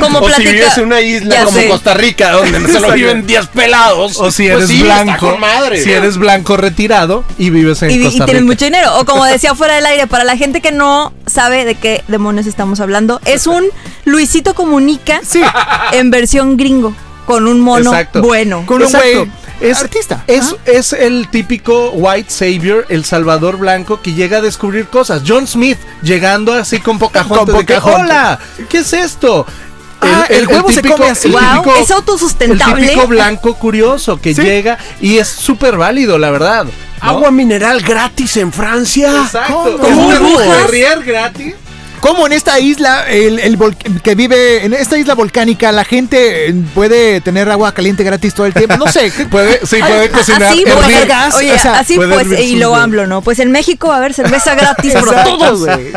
como o si vives en una isla ya como sé. Costa Rica, donde solo Exacto. viven 10 pelados. O si pues eres sí, está blanco, madre. si eres blanco retirado y vives en y, y Costa tienes Rica. mucho dinero. O como decía fuera del aire, para la gente que no sabe de qué demonios estamos hablando, es un Luisito Comunica Sí. en versión gringo, con un mono Exacto. bueno. Con un güey Es, artista. Es, es el típico white savior, el salvador blanco que llega a descubrir cosas. John Smith llegando así con *laughs* Pocahontas. Con de que, Pocahontas. Hola, ¿qué es esto? Ah, el huevo se come así. Wow, típico- es autosustentable. El típico blanco curioso que Sí. llega y es súper válido, la verdad. ¿no? Agua mineral gratis en Francia. Exacto. ¿Cómo? ¿Cómo gratis? Cómo en esta isla, el, el vol- que vive en esta isla volcánica, la gente eh, puede tener agua caliente gratis todo el tiempo. No sé. Puede, sí, puede cocinar. Así pues, gas, oye, o sea, así puede pues, hervir y lo hablo, ¿no? Pues en México va a haber cerveza *laughs* gratis Exacto, todos. güey.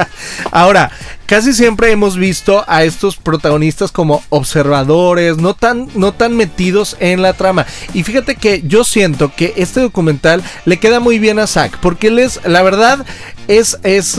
Ahora, casi siempre hemos visto a estos protagonistas como observadores, no tan, no tan metidos en la trama. Y fíjate que yo siento que este documental le queda muy bien a Zack, porque él es, la verdad, es, es,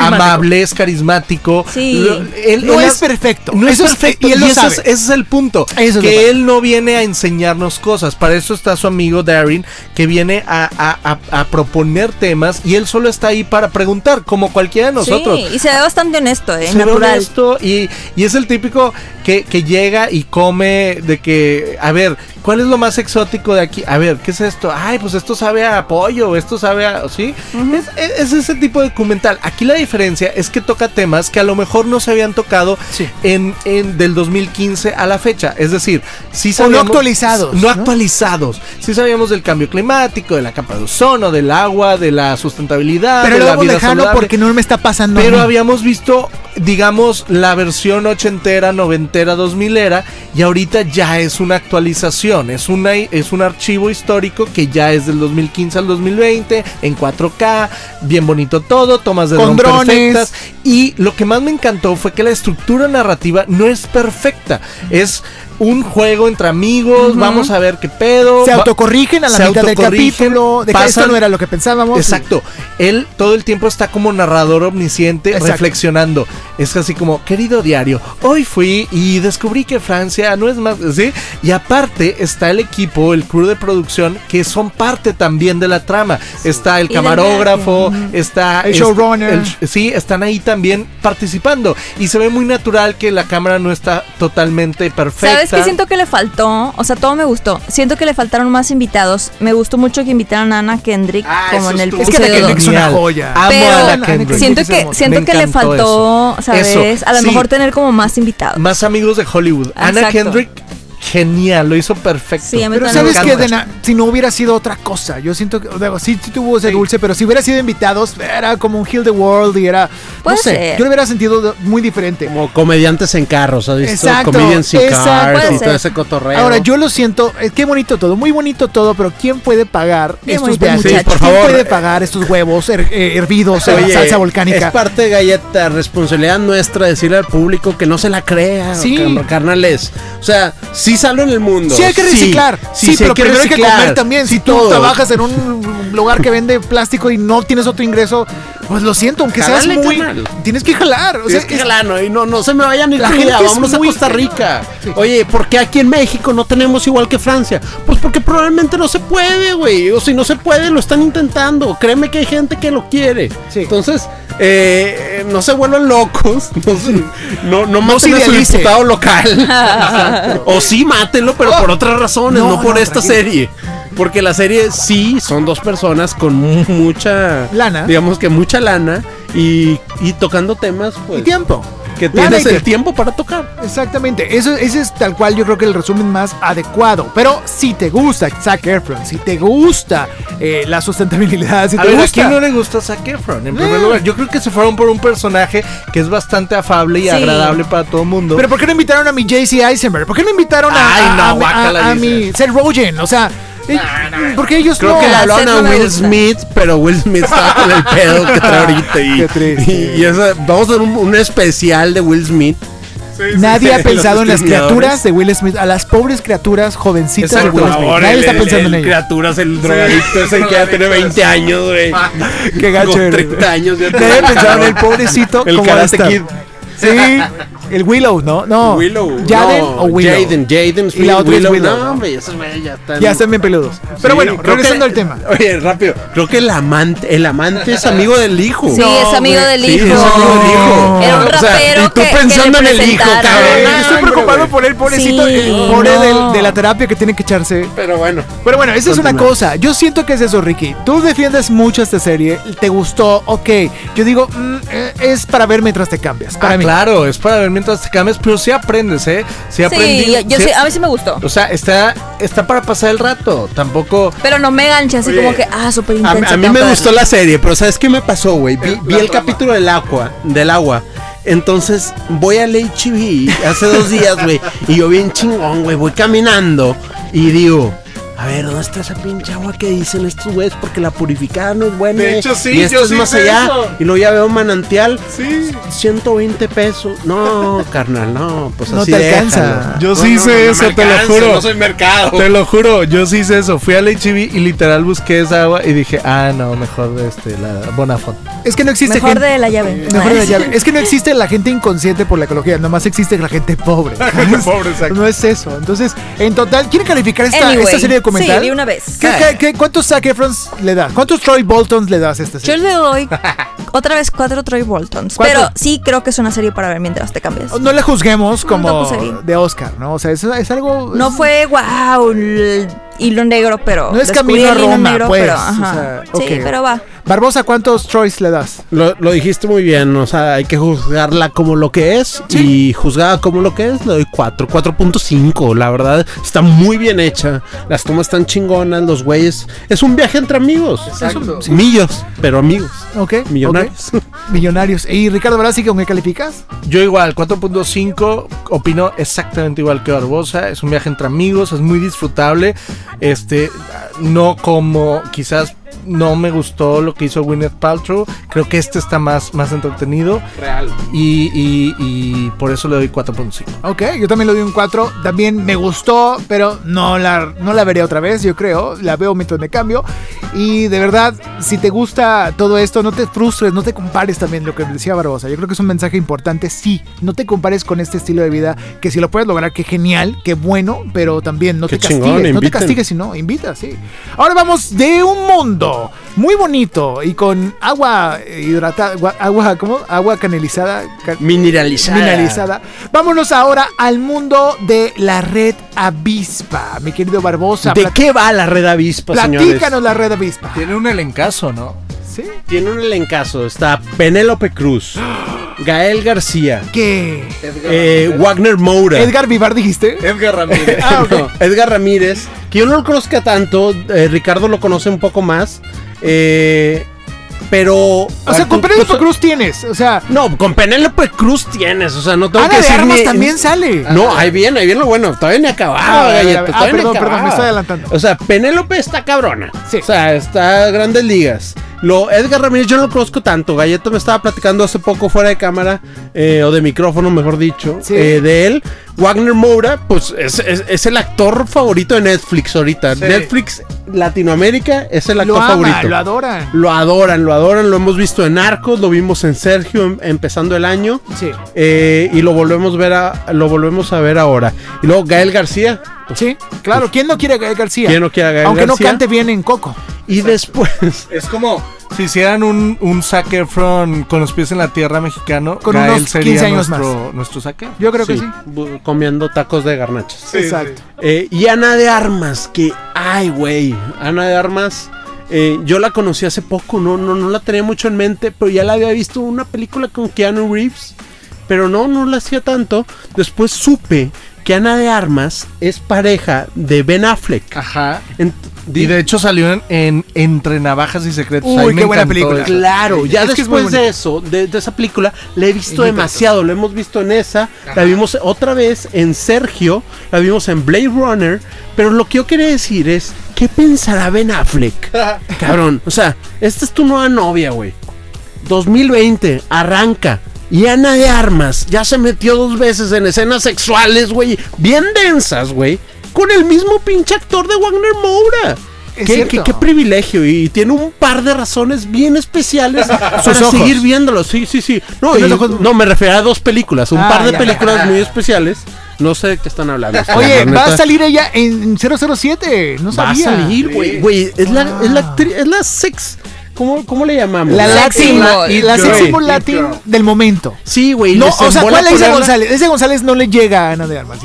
amable, es carismático. Sí. Lo- él- No él es perfecto. No es Eso es- perfecto. y él lo ese, sabe. es, ese es el punto. Eso que él no viene a enseñarnos cosas. Para eso está su amigo Darren, que viene a, a- a- a proponer temas y él solo está ahí para preguntar, como cualquiera de nosotros. Sí, y se ve bastante honesto, ¿eh? Natural. honesto y, y es el típico que, que llega y come de que, a ver, ¿cuál es lo más exótico de aquí? A ver, ¿qué es esto? Ay, pues esto sabe a pollo, esto sabe a... ¿Sí? es, es- es ese tipo de documental. Aquí la diferencia es que toca temas que a lo mejor no se habían tocado Sí. en, en del 2015 a la fecha. Es decir, sí O no sabíamos... actualizados, No, ¿no? actualizados. Sí sabíamos del cambio climático, de la capa de ozono, del agua, de la sustentabilidad, Pero de la vida porque no me está pasando. Pero habíamos visto, digamos, la versión ochentera, noventera, dos milera, y ahorita ya es una actualización, es, una, es un archivo histórico que ya es del 2015 al 2020, en 4K, bien bonito todo, tomas de Con dron drones. perfectas, y lo que más me encantó fue que la estructura narrativa no es perfecta, es un juego entre amigos, vamos a ver qué pedo. Se autocorrigen a la se mitad del capítulo. De que esto no era lo que pensábamos. Exacto. Él todo el tiempo está como narrador omnisciente, Exacto. reflexionando. Es así como, querido diario, hoy fui y descubrí que Francia no es más, ¿sí? Y aparte está el equipo, el crew de producción, que son parte también de la trama. Está el camarógrafo, está... El este- showrunner. el- sí, están ahí también participando. Y se ve muy natural que la cámara no está totalmente perfecta. ¿Sabes qué siento que le faltó? O sea, todo me gustó. Siento que le faltaron más invitados. Me gustó mucho que invitaran a Ana Kendrick Ah, como en el estuvo Es que Kendrick es una joya. Amo Pero a Ana Kendrick. Siento que, siento Me que le faltó, eso. ¿sabes? Eso, A lo sí. mejor tener como más invitados. Más amigos de Hollywood. Ana. Kendrick, genial, lo hizo perfecto. Sí, a mí Pero sabes que si no hubiera sido otra cosa, yo siento que digo, sí, sí tuvo ese dulce, pero si hubiera sido invitados, era como un Heal the World y era, Puede no sé, ser. yo lo hubiera sentido muy diferente. Como comediantes en carros, ¿has visto? Exacto, Comedians in exacto. cars y todo ese cotorreo. Ahora, yo lo siento, eh, qué bonito todo, muy bonito todo, pero ¿quién puede pagar estos viajes? muchacho. por ¿Quién favor. puede pagar estos huevos her- eh, hervidos en Oye, salsa volcánica? Es parte de galleta, responsabilidad nuestra decirle al público que no se la crea, Sí. car- carnales. O sea, sí salgo en el mundo. Sí hay que reciclar, sí, pero primero hay que comer también. Si tú todo. trabajas en un lugar que vende plástico y no tienes otro ingreso, pues lo siento, aunque seas Jálale, muy... carnal. Tienes que jalar. O sea, es que es- jalano, y no, no se me vayan ir La gente vámonos muy- a Costa Rica. Sí. Oye, ¿por qué aquí en México no tenemos igual que Francia? Pues porque probablemente no se puede, güey. O si no se puede, lo están intentando. Créeme que hay gente que lo quiere. Entonces, eh, no se vuelvan locos. *laughs* No, no, no maten se a su diputado local. *laughs* o sí, mátenlo, pero por otras razones, No, no, por no, esta tranquilo. serie. Porque la serie sí son dos personas con mu- mucha Lana. digamos que mucha lana y, y tocando temas pues y tiempo. Que tienes el tiempo para tocar. Exactamente, eso ese es tal cual yo creo que el resumen más adecuado. Pero si te gusta Zac Efron, si te gusta eh, la sustentabilidad, si A te ver, ¿a gusta... quién no le gusta Zac Efron? En primer Eh. lugar, yo creo que se fueron por un personaje que es bastante afable y Sí. agradable para todo el mundo. Pero ¿por qué no invitaron a mi JC Eisenberg? ¿Por qué no invitaron a, Ay, a- no, a- a- a mi Seth Rogen? O sea, eh, porque ellos Creo no. que la hablaron Seth a Will gusta. Smith, pero Will Smith estaba con el pedo que trae ahorita. Y, Qué triste. y- y esa- vamos a hacer un, un especial de Will Smith. Nadie ha Los pensado en las criaturas de Will Smith, a las pobres criaturas jovencitas de Exacto. Will Smith. Nadie está pensando en ellas. criaturas, el drogadicto ese que ya tiene 20 años, güey. *laughs* Qué gacho Con eres. 30 años. ya Nadie tiene- pensado en el pobrecito El como Karate. Kid. Sí, el Willow, ¿no? No. Willow. Jaden no, o Willow. Jaden, Jaden Y la otra es Willow. No, hombre, esos güeyes ya están. Ya están bien peludos. Pero Sí, bueno, regresando que- al tema. Oye, rápido. Creo que el amante, el amante es amigo del hijo. Sí, es amigo güey. del Sí, hijo. es amigo del hijo. Era un O sea, rapero y tú que, que pensando le en el hijo, cabrón. Estoy preocupado por el pobrecito, Sí, el pobre no. del- de la terapia que tiene que echarse. Pero bueno. Pero bueno, esa es una cosa. Yo siento que es eso, Ricky. Tú defiendes mucho esta serie, te gustó, ok. Yo digo, mm, eh, es para ver mientras te cambias. Para Ah, mí. claro, es para ver mientras te cambias, pero sí aprendes, ¿eh? Sí aprendí. Sí, yo, yo sí- sí, a mí sí me gustó. O sea, está, está para pasar el rato. Tampoco. Pero no me ganche así Oye, como que, ah, súper A, intenso. a mí me gustó la serie, pero ¿sabes qué me pasó, güey? Vi, vi el capítulo del agua, del agua. Entonces voy al HB hace dos días, güey. Y yo bien chingón, güey. Voy caminando y digo. A ver, ¿dónde está esa pinche agua que dicen estos güeyes? Porque la purificada no es buena. De hecho, sí, y esto yo es sí más allá. eso. Y luego ya veo manantial. Sí. 120 pesos. No, *laughs* carnal, no. Pues No así te alcanza. déjalo. Yo No, sí no, hice no, no eso, te lo juro. No soy mercado. Te lo juro, yo sí hice eso. Fui al HB y literal busqué esa agua y dije, ah, no, mejor este, la Bonafont. Es que no existe Mejor gente. de la llave. Mejor de la *laughs* llave. Es que no existe la gente inconsciente por la ecología, nomás existe la gente pobre. *laughs* Pobre, exacto. No es eso. Entonces, en total, ¿quieren calificar esta, Anyway, esta serie documental? Sí, de una vez. ¿Qué, qué- qué- cuántos Zac Efrons le das? ¿Cuántos Troy Boltons le das a esta Yo serie? le doy *laughs* otra vez cuatro Troy Boltons. ¿Cuatro? Pero sí creo que es una serie para ver mientras te cambias. No le juzguemos como de Oscar, ¿no? O sea, es, es algo... No es- fue wow, hilo negro, pero. No es camino a Roma, negro, pues. pero, o ajá. sea, Sí, ok. pero va. Barbosa, ¿cuántos Troys le das? Lo, lo dijiste muy bien, o sea, hay que juzgarla como lo que es y juzgada como lo que es, le doy 4, 4.5, la verdad, está muy bien hecha, las tomas están chingonas, los güeyes, es un viaje entre amigos, Exacto. millos, pero amigos, Ok. millonarios. ok. *laughs* Millonarios. ¿Y Ricardo Barassi, con qué calificas? Yo igual, 4.5, opino exactamente igual que Barbosa. Es un viaje entre amigos, es muy disfrutable. Este, no como quizás no me gustó lo que hizo Gwyneth Paltrow. Creo que este está más, más entretenido. Real. Y, y- y por eso le doy 4.5. Ok, yo también le doy un 4. También me gustó, pero no la, no la veré otra vez, yo creo. La veo mientras me cambio. Y de verdad, si te gusta todo esto, no te frustres, no te compares también lo que decía Barbosa. Yo creo que es un mensaje importante. Sí, no te compares con este estilo de vida, que si lo puedes lograr, qué genial, qué bueno, pero también no Qué te chingón, castigues. no te castigues si no, invita, sí. Ahora vamos de un mundo muy bonito y con agua hidratada, agua, ¿cómo? Agua canalizada. ca- Mineralizada. mineralizada. Vámonos ahora al mundo de la red avispa, mi querido Barbosa. ¿De qué va la red avispa, señores? Platícanos la red avispa. Tiene un elencazo, ¿no? ¿Sí? Tiene un elencazo, está Penélope Cruz, Gael García, ¿Qué? eh, Wagner Moura. Edgar Vivar dijiste. Edgar Ramírez. *laughs* Ah. No, Edgar Ramírez, que yo no lo conozca tanto, eh, Ricardo lo conoce un poco más, eh, pero... O sea, con Penélope Cruz Cruz tienes. O sea, No, con Penélope Cruz tienes, o sea, no tengo Ana que de decir Armas ni- también ni- sale. No, ahí viene, ahí viene lo bueno, todavía ni acababa, Ah, galleta, ah, perdón, perdón, me estoy adelantando. O sea, Penélope está cabrona. Sí. O sea, está grandes ligas. Lo, Edgar Ramírez yo no lo conozco tanto. Galleta me estaba platicando hace poco fuera de cámara, eh, o de micrófono, mejor dicho, Sí. eh, de él. Wagner Moura, pues es, es- es el actor favorito de Netflix ahorita. Sí. Actor Latinoamérica es el actor Lo ama, favorito. lo adoran. Lo adoran, lo adoran, lo hemos visto en Arcos, lo vimos en Sergio em- empezando el año. Sí. eh, y lo volvemos ver a, lo volvemos a ver ahora. Y luego Gael García. Pues, Sí, claro. ¿Quién no quiere a Gael García? ¿Quién no quiere a Gael Aunque García? no cante bien en Coco. Y después. Es como si hicieran un, un Zac Efron con los pies en la tierra mexicano. Con Gael unos sería 15 años nuestro, nuestro Zac Efron. Yo creo que sí. Comiendo tacos de garnachas. Exacto. Eh, y Ana de Armas, que. Ay, güey. Ana de Armas. eh, yo la conocí hace poco, no, no, no la tenía mucho en mente, pero ya la había visto en una película con Keanu Reeves. Pero no, no la hacía tanto. Después supe que Ana de Armas es pareja de Ben Affleck. Ajá. Y de hecho salió en, en Entre Navajas y Secretos. Uy, Ahí qué buena película. Claro, ya Es es después de eso, de, de esa película, la he visto demasiado. La hemos visto en esa, la vimos otra vez en Sergio, la vimos en Blade Runner. Pero lo que yo quería decir es, ¿qué pensará Ben Affleck? *laughs* Cabrón, o sea, esta es tu nueva novia, güey. 2020, arranca. Y Ana de Armas ya se metió dos veces en escenas sexuales, güey, bien densas, güey. Con el mismo pinche actor de Wagner Moura. Qué, qué- qué privilegio y tiene un par de razones bien especiales *laughs* para seguir viéndolo. Sí, sí, sí. No, y- ojos- no, me refiero a dos películas, un Ah, par de ya. películas muy *laughs* especiales. No sé de qué están hablando. Oye, va a salir ella en 007. No va a sabía. salir, güey. Güey, es la, es la es la sex. ¿Cómo, cómo le llamamos? La Latin, la It sexy Latin del momento. Sí, güey. No, o sea, ¿cuál es ese González? Ese González no le llega a Ana de Armas.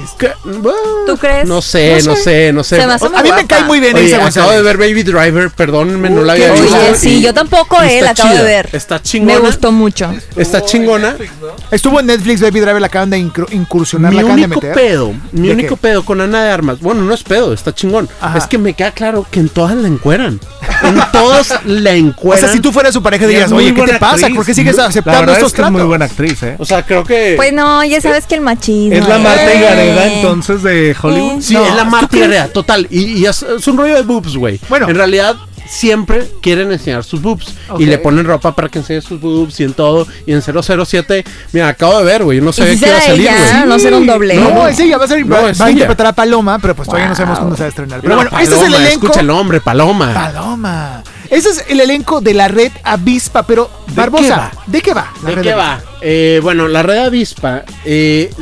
¿Tú crees? No sé, No no sé. no sé. A mí me cae muy bien Oye, ese acabo González. de ver Baby Driver, perdónenme, no la había Oye, visto. sí, y- yo tampoco, eh, la acabo de ver. Está chingona. Me gustó mucho. Está chingona. Estuvo en Netflix, Baby Driver, la acaban de incursionar, Mi la acaban de único meter. pedo, mi ¿De único qué? pedo con Ana de Armas, bueno, no es pedo, está chingón. Es que me queda claro que en todas la encueran. En todas la encueran. O sea, si tú fueras su pareja dirías, oye, ¿qué te buena pasa? actriz. ¿Por qué sigues aceptando estos es que es muy buena actriz, ¿eh? O sea, creo que... Pues no, ya sabes que el machismo. Es la. Marta. Gareda entonces de Hollywood. Sí, No, es la ¿tú Marta? Gareda, total. Y, y es, es un rollo de boobs, güey. Bueno. En realidad, siempre quieren enseñar sus boobs. Y le ponen ropa para que enseñe sus boobs y en todo. Y en 007, mira, acabo de ver, güey. No ¿Y sabía si que iba a salir, ella? güey. ¿No será un doble? No, No, es ella, va a, ser, no, va, va a interpretar a Paloma, pero pues todavía no sabemos cuándo se va a estrenar. Pero No, bueno, este es el elenco. Escucha el nombre, Paloma. Paloma. Ese es el elenco de la red Avispa, pero Barbosa, ¿de qué va? la ¿De red qué Avispa? va? Eh, bueno, la red avispa eh,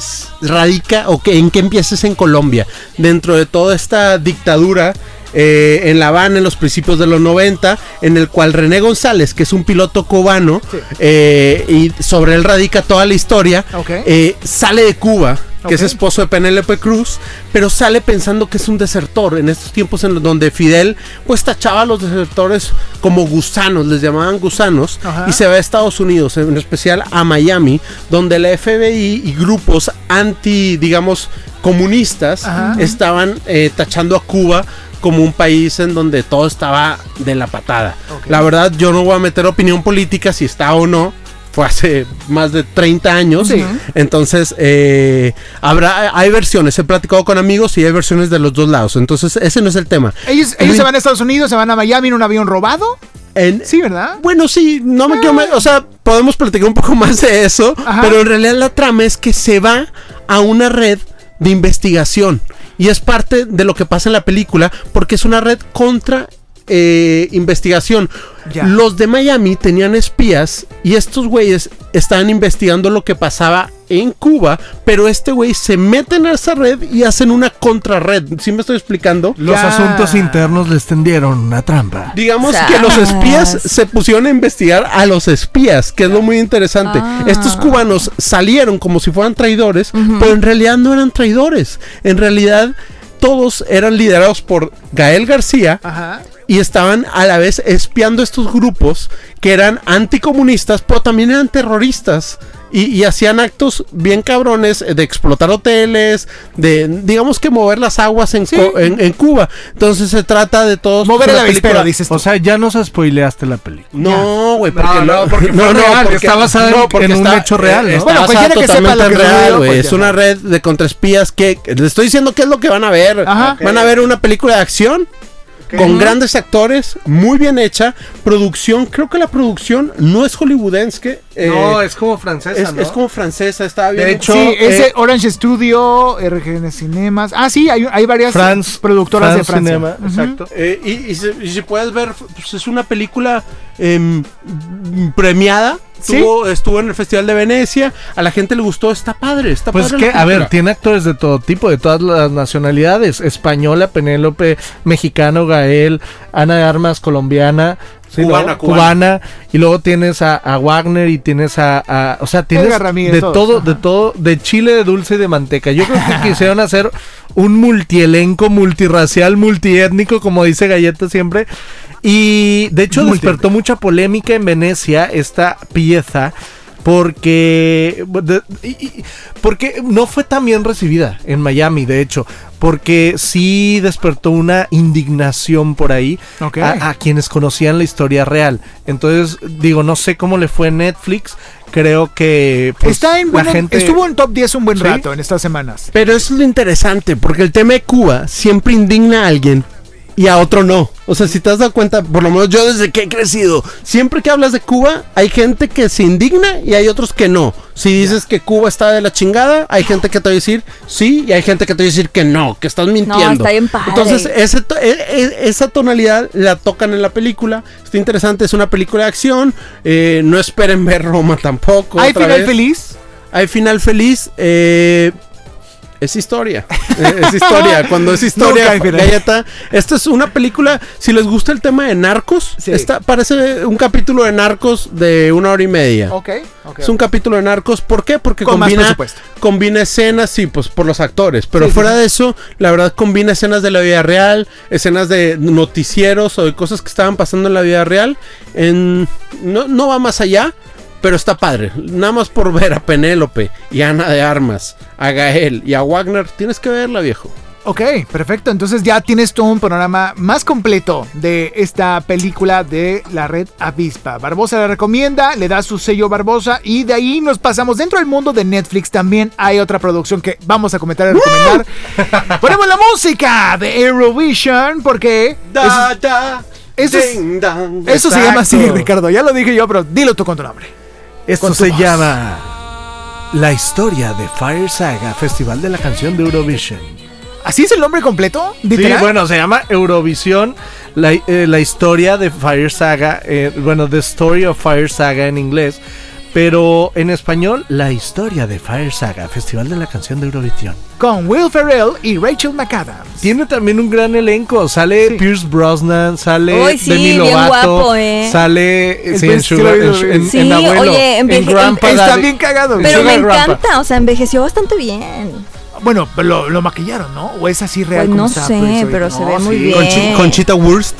radica, o que, en qué empiezas en Colombia, dentro de toda esta dictadura eh, en La Habana en los principios de los 90, en el cual René González, que es un piloto cubano, eh, y sobre él radica toda la historia, eh, sale de Cuba. Que es esposo de Penélope Cruz, pero sale pensando que es un desertor en estos tiempos en los donde Fidel pues tachaba a los desertores como gusanos, les llamaban gusanos, Ajá. y se va a Estados Unidos, en especial a Miami, donde la FBI y grupos anti, digamos, comunistas Ajá. estaban eh, tachando a Cuba como un país en donde todo estaba de la patada. La verdad, yo no voy a meter opinión política si está o no. Fue hace más de 30 años. Sí. Entonces, eh, habrá, hay versiones. He platicado con amigos y hay versiones de los dos lados. Entonces, ese no es el tema. Ellos, ellos se van a Estados Unidos, se van a Miami en un avión robado. En- Sí, ¿verdad? Bueno, sí, no me quiero. me- O sea, podemos platicar un poco *laughs* más de eso. Ajá. Pero en realidad la trama es que se va a una red de investigación. Y es parte de lo que pasa en la película. Porque es una red contra eh, investigación. Ya. Los de Miami tenían espías. Y estos güeyes estaban investigando lo que pasaba en Cuba. Pero este güey se meten a esa red y hacen una contrarred. ¿Sí me estoy explicando? Los Ya. asuntos internos les tendieron una trampa. Digamos Sas. que los espías se pusieron a investigar a los espías, que es lo muy interesante. Ah. Estos cubanos salieron como si fueran traidores, pero en realidad no eran traidores. En realidad todos eran liderados por Gael García Ajá. y estaban a la vez espiando estos grupos que eran anticomunistas, pero también eran terroristas. Y, y hacían actos bien cabrones de explotar hoteles, de digamos que mover las aguas en, Co- en, en Cuba. Entonces se trata de todos. Mover el una avispero, película- dices tú. O sea, ya nos spoileaste la película. No, güey, porque No, *laughs* no, no, porque fue real, está basada en- en un hecho real, ¿no? Está Bueno, basada cualquiera que sepa totalmente lo en que real, güey. es una red de contraespías que les estoy diciendo qué es lo que van a ver. Ajá. Van a ver una película de acción. Con grandes actores, muy bien hecha. Producción, creo que la producción no es hollywoodense. eh, no, es como francesa, es, ¿no? es como francesa, estaba bien. De hecho, sí, ese eh, Orange Studio, RGN Cinemas. Ah, sí, hay, hay varias France, productoras France de Francia. Cinema, exacto. Eh, y, y si, y si puedes ver, pues es una película em, premiada. ¿Sí? Tuvo- estuvo en el Festival de Venecia. A la gente le gustó. Está padre. Está Pues padre que, la a ver, tiene actores de todo tipo, de todas las nacionalidades. Española, Penélope, mexicano, Gael, Ana de Armas, colombiana. sí, Cubana, ¿no? cubana. Y luego tienes a, a Wagner y tienes a, a- O sea, tienes Ramírez, de todos, todo, ajá. de todo, de chile, de dulce y de manteca. Yo creo que *laughs* quisieron hacer un multielenco, multirracial, multiétnico, como dice Galleta siempre. Y de hecho despertó mucha polémica en Venecia esta pieza porque porque no fue tan bien recibida en Miami, de hecho, porque sí despertó una indignación por ahí a, a quienes conocían la historia real. Entonces, digo, no sé cómo le fue Netflix, creo que pues, Está en la buen- gente Estuvo en top 10 un buen ¿Sí? rato en estas semanas. Pero eso es lo interesante, porque el tema de Cuba siempre indigna a alguien y a otro no. O sea, si te has dado cuenta, por lo menos yo desde que he crecido, siempre que hablas de Cuba, hay gente que se indigna y hay otros que no. Si dices que Cuba está de la chingada, hay gente que te va a decir sí y hay gente que te va a decir que no, que estás mintiendo. está bien padre. Entonces, ese to- e- e- esa tonalidad la tocan en la película. Está interesante, es una película de acción. eh, no esperen ver Roma tampoco. ¿Hay otra final vez. feliz? Hay final feliz. eh, es historia. eh, es historia. *laughs* Cuando es historia, galleta. Esta es una película. Si les gusta el tema de narcos, Sí. esta parece un capítulo de narcos de una hora y media. Ok, ok. Es un capítulo de narcos. ¿Por qué? Porque Con combina, escenas, sí, pues por los actores. Pero sí, fuera sí. de eso, la verdad combina escenas de la vida real, escenas de noticieros o de cosas que estaban pasando en la vida real. En, no, no va más allá, pero está padre. Nada más por ver a Penélope y a Ana de Armas, a Gael y a Wagner, tienes que verla, viejo. Ok, perfecto. Entonces ya tienes todo un panorama más completo de esta película de la red Avispa. Barbosa la recomienda, le da su sello Barbosa y de ahí nos pasamos dentro del mundo de Netflix. También hay otra producción que vamos a comentar y recomendar. *laughs* Ponemos la música de Eurovision porque Da, da, eso es- ding, dang. eso se llama así. Ricardo. Ya lo dije yo, pero dilo tú con tu nombre. Esto se voz. llama La historia de Fire Saga, Festival de la Canción de Eurovision. ¿Así es el nombre completo? Sí, ¿Literal? bueno, se llama Eurovisión, la, eh, la historia de Fire Saga, eh, bueno, The Story of Fire Saga en inglés, pero en español, la historia de Fire Saga, Festival de la Canción de Eurovisión. Con Will Ferrell y Rachel McAdams. Tiene también un gran elenco, sale Sí. Pierce Brosnan, sale Uy, sí, Demi Lovato, guapo, ¿eh? sale en, Sí, Abuelo, oye, en Grandpa Está Daddy. bien cagado. Pero me Grandpa. encanta, o sea, envejeció bastante bien. Bueno, pero lo, lo maquillaron, ¿no? ¿O es así real? Pues como no está, sé, pero ahorita? se ve muy sí. bien. Conchi- Conchita Wurst.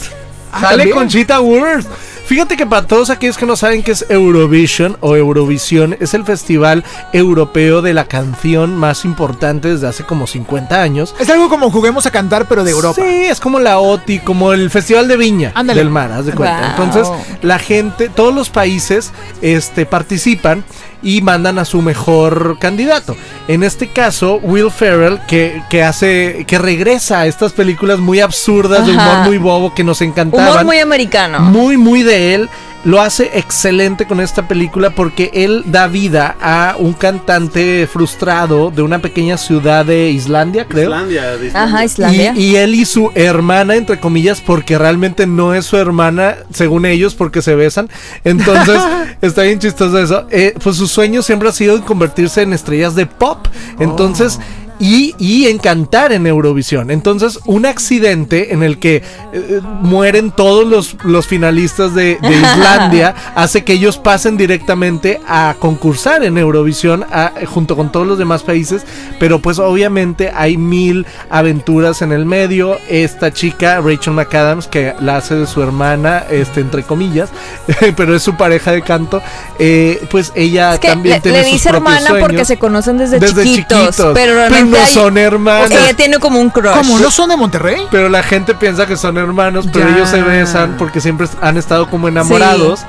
Ah, Sale ¿también? Conchita Wurst. Fíjate que para todos aquellos que no saben qué es Eurovision o Eurovisión, es el festival europeo de la canción más importante desde hace como 50 años. Es algo como juguemos a cantar, pero de Europa. Sí, es como la OTI, como el Festival de Viña Ándale. del Mar, haz de cuenta. Wow. Entonces, la gente, todos los países este, participan y mandan a su mejor candidato. En este caso, Will Ferrell, que, que hace, que regresa a estas películas muy absurdas, de humor muy bobo, que nos encantaban. Humor muy americano. Muy, muy de él. Lo hace excelente con esta película porque él da vida a un cantante frustrado de una pequeña ciudad de Islandia, creo. Islandia, de Ajá, Islandia. Islandia. Y, y él y su hermana, entre comillas, porque realmente no es su hermana, según ellos, porque se besan. Entonces, *laughs* está bien chistoso eso. Eh, pues su sueño siempre ha sido convertirse en estrellas de pop. Entonces. Y, y en cantar en Eurovisión. Entonces, un accidente en el que eh, mueren todos los, los finalistas de, de *laughs* Islandia hace que ellos pasen directamente a concursar en Eurovisión a- junto con todos los demás países. Pero pues obviamente hay mil aventuras en el medio. Esta chica, Rachel McAdams, que la hace de su hermana, este, entre comillas, *laughs* pero es su pareja de canto, eh, pues ella Es que también le, tiene le sus dice propios hermana porque se conocen desde, Desde chiquitos, chiquitos, pero realmente no hay- son hermanos. Ella tiene como un crush. ¿Cómo? ¿No son de Monterrey? Pero la gente piensa que son hermanos, pero Ya. ellos se besan porque siempre han estado como enamorados.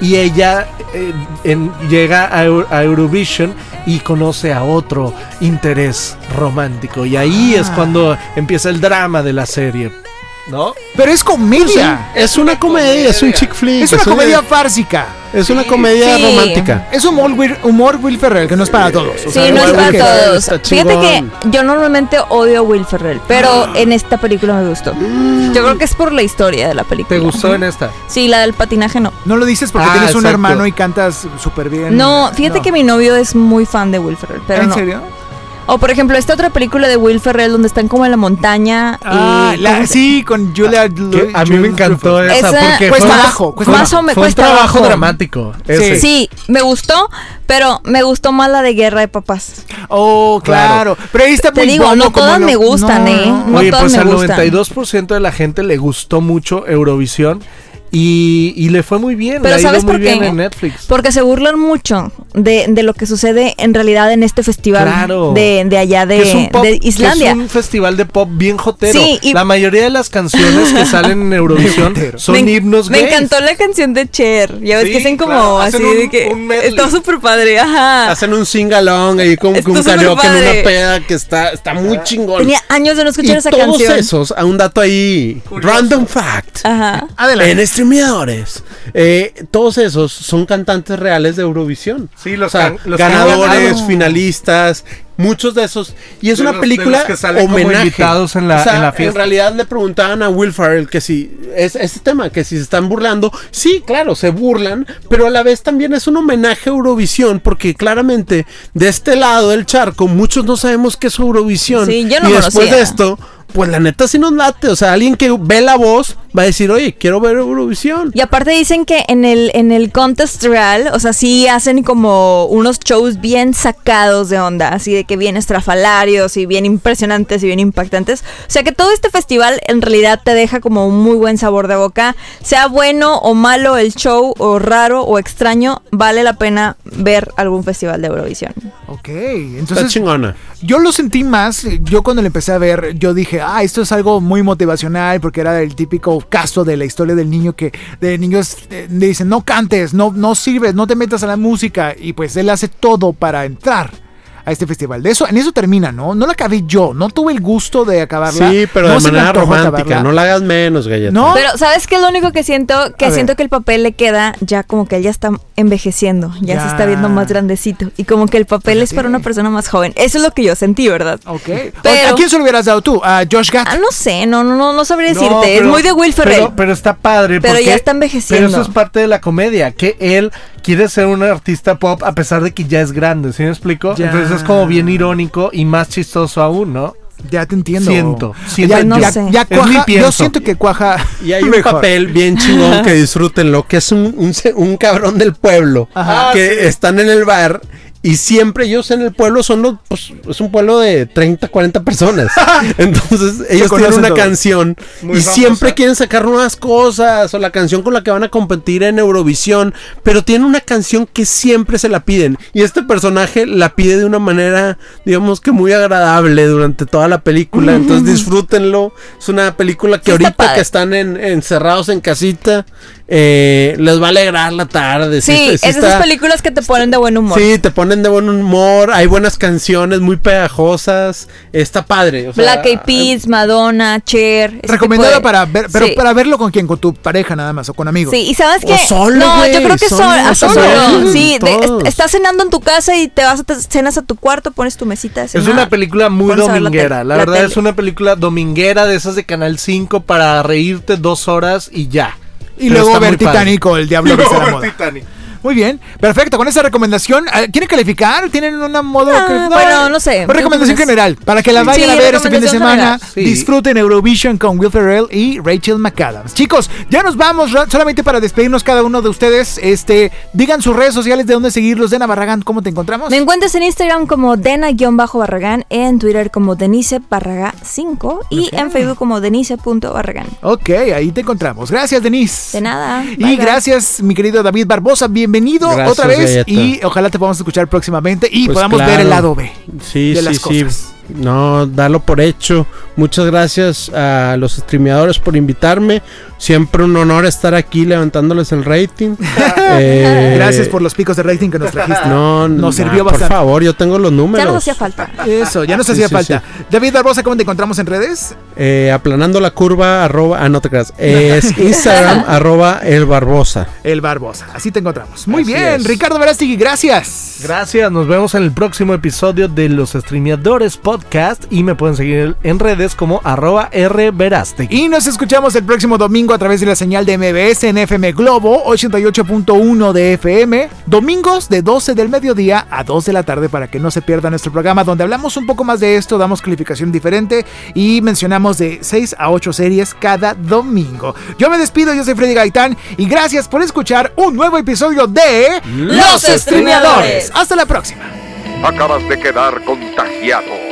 Y ella eh, en- llega a Eurovision y conoce a otro interés romántico. Y ahí es Ah. cuando empieza el drama de la serie. ¿No? Pero es comedia. Es una comedia, es un chick flick. Es una comedia fársica. Es una comedia Sí. romántica. Es humor, Will- humor Will Ferrell, que no es para todos. o Sí, sea, no es para que- todos. Fíjate que yo normalmente odio a Will Ferrell, pero en esta película me gustó. Yo creo que es por la historia de la película. ¿Te gustó en esta? Sí, la del patinaje no. No lo dices porque Ah, tienes un hermano y cantas súper bien. No, fíjate que mi novio es muy fan de Will Ferrell, pero ¿En no. serio? O por ejemplo, esta otra película de Will Ferrell donde están como en la montaña Ah, y la- ¿cómo se- sí, con Julia. Que a mí me encantó esa, Esa- porque Cuesta fue, trabajo, cuesta más trabajo. o menos fue un trabajo dramático. ese. Sí, me gustó, pero me gustó más la de Guerra de Papás. Oh, claro. Pero ahí está Te muy digo, no todas lo- me gustan, No, ¿eh? no. No Oye, todas pues me al gustan. 92% de la gente le gustó mucho Eurovisión y, y le fue muy bien. Pero le ha ido ¿sabes muy por bien qué? en Netflix. Porque se burlan mucho de, de lo que sucede en realidad en este festival Claro. de, de allá de, Que es un pop- de que Islandia. es un festival de pop bien jotero. Sí, y- La mayoría de las canciones que salen en *laughs* Eurovisión son me, himnos me gays. encantó la canción de Cher. Ya ves Sí, que hacen como claro, así un- de que está súper padre, ajá. Hacen un sing-along ahí como que Está un karaoke en una peda que está, está muy chingón. Tenía años de no y escuchar esa todos canción. esos, a un dato ahí, random fact. Ajá. Adelante. En streameadores, eh, todos esos son cantantes reales de Eurovisión. Sí, los O sea, can- los que han ganadores, ganado. finalistas, muchos de esos. Y es De una los- de película los que salen como homenaje. invitados en la- O sea, en la fiesta. realidad le preguntaban a Will Ferrell que si es este tema, que si se están burlando. Sí, claro, se burlan, pero a la vez también es un homenaje a Eurovisión, porque claramente de este lado del charco muchos no sabemos qué es Eurovisión. Sí, yo no y después conocía. de esto, pues la neta sí nos late. O sea, alguien que ve la voz va a decir, oye, quiero ver Eurovisión. Y aparte dicen que en el, en el contest real, o sea, sí hacen como unos shows bien sacados de onda, así de que bien estrafalarios y bien impresionantes y bien impactantes. O sea que todo este festival en realidad te deja como un muy buen sabor de boca. Sea bueno o malo el show, o raro o extraño, vale la pena ver algún festival de Eurovisión. Ok, Está entonces chingona. Yo lo sentí más, yo cuando lo empecé a ver, yo dije, ah, esto es algo muy motivacional porque era el típico caso de la historia del niño que de niños eh, le dicen, no cantes, no, no sirves, no te metas a la música y pues él hace todo para entrar a este festival. De eso, en eso termina, ¿no? No la acabé yo, no tuve el gusto de acabarla. Sí, pero no de manera romántica. acabarla. No la hagas menos, galleta. No, Pero, ¿sabes qué es lo único que siento? Que A ver. siento que el papel le queda ya como que él ya está envejeciendo, ya, Ya. se está viendo más grandecito. Y como que el papel es para una persona más joven. Eso es lo que yo sentí, ¿verdad? Ok. Pero- ¿A quién se lo hubieras dado tú? ¿A Josh Gad? Ah, no sé, no, no, no, sabría No, decirte. es muy de Will Ferrell. Pero, pero está padre. Pero porque- ya está envejeciendo. Pero eso es parte de la comedia, que él quiere ser un artista pop a pesar de que ya es grande, ¿sí me explico? Ya. Entonces es como bien irónico y más chistoso aún, ¿no? Ya te entiendo. Siento, siento Ya, no ya- sé. ya Es mi cuaja, yo siento que cuaja. Y hay un mejor. papel bien chingón que disfrútenlo, que es un, un, se- un cabrón del pueblo, Ajá. que están en el bar y siempre ellos en el pueblo son los, pues, es un pueblo de 30, 40 personas. *laughs* Entonces ellos tienen una canción Muy y famosa. siempre quieren sacar nuevas cosas o la canción con la que van a competir en Eurovisión, pero tienen una canción que siempre se la piden y este personaje la pide de una manera, digamos que muy agradable durante toda la película. *laughs* Entonces disfrútenlo. Es una película que Sí, ahorita que están en- encerrados en casita, eh, les va a alegrar la tarde. Sí, está- es de esas está- películas que te ponen de buen humor. Sí, te ponen de buen humor, hay buenas canciones muy pegajosas, está padre. o sea, Black Eyed Peas, Madonna, Cher. Recomendado para ver, pero Sí. para verlo con quién, con tu pareja nada más o con amigos. Sí, y sabes que. solo, no, yo creo que solo, solo. solo. solo. Sí, de- estás cenando en tu casa y te vas a te cenas a tu cuarto, pones tu mesita de Es una película muy la dominguera. La, la verdad tele. es una película dominguera de esas de Canal 5 para reírte dos horas y ya. Y luego ver padre. Titanic o El Diablo la *laughs* Luego Moda. Titanic. Muy bien, perfecto. Con esa recomendación, ah, ¿quieren calificar? ¿Tienen una modo? Ah, que- bueno, no sé. Una recomendación general para que la vayan Sí, a ver este fin de semana. Sí. Disfruten Eurovision con Will Ferrell y Rachel McAdams. Chicos, ya nos vamos. Solamente para despedirnos cada uno de ustedes. Este, digan sus redes sociales de dónde seguirlos. Dena Barragán, ¿cómo te encontramos? Me encuentras en Instagram como Dena-Barragán, en Twitter como Denise Barragá 5 y en Facebook como Denise.barragán. Ok, ahí te encontramos. Gracias, Denise. De nada. Y bye. gracias, mi querido David Barbosa. Bienvenido Gracias, otra vez. Galleta. Y ojalá te podamos escuchar próximamente y Pues podamos ver el lado B. Sí, de las sí. cosas. No, dalo por hecho. Muchas gracias a los streameadores por invitarme. Siempre un honor estar aquí levantándoles el rating. *laughs* Eh, Gracias por los picos de rating que nos trajiste. No, nos no, sirvió Por bastante. favor, yo tengo los números. Ya nos hacía falta. Eso, ya nos Sí, hacía sí, falta. David Barbosa, ¿cómo te encontramos en redes? Eh, aplanando la curva, arroba. Ah, no te creas. Es *laughs* Instagram, *laughs* arroba el Barbosa. El Barbosa. Así te encontramos. Muy Así bien, es. Ricardo Verástegui, gracias. Gracias, nos vemos en el próximo episodio de Los Streameadores Podcast y me pueden seguir en redes como arroba rverastegui. Y nos escuchamos el próximo domingo a través de la señal de MBS en FM Globo 88.1 de FM. Domingos de 12 del mediodía a 2 de la tarde para que no se pierda nuestro programa donde hablamos un poco más de esto, damos calificación diferente y mencionamos de 6 a 8 series cada domingo. Yo me despido, yo soy Freddy Gaitán y gracias por escuchar un nuevo episodio de Los Streameadores. Hasta la próxima. Acabas de quedar contagiado.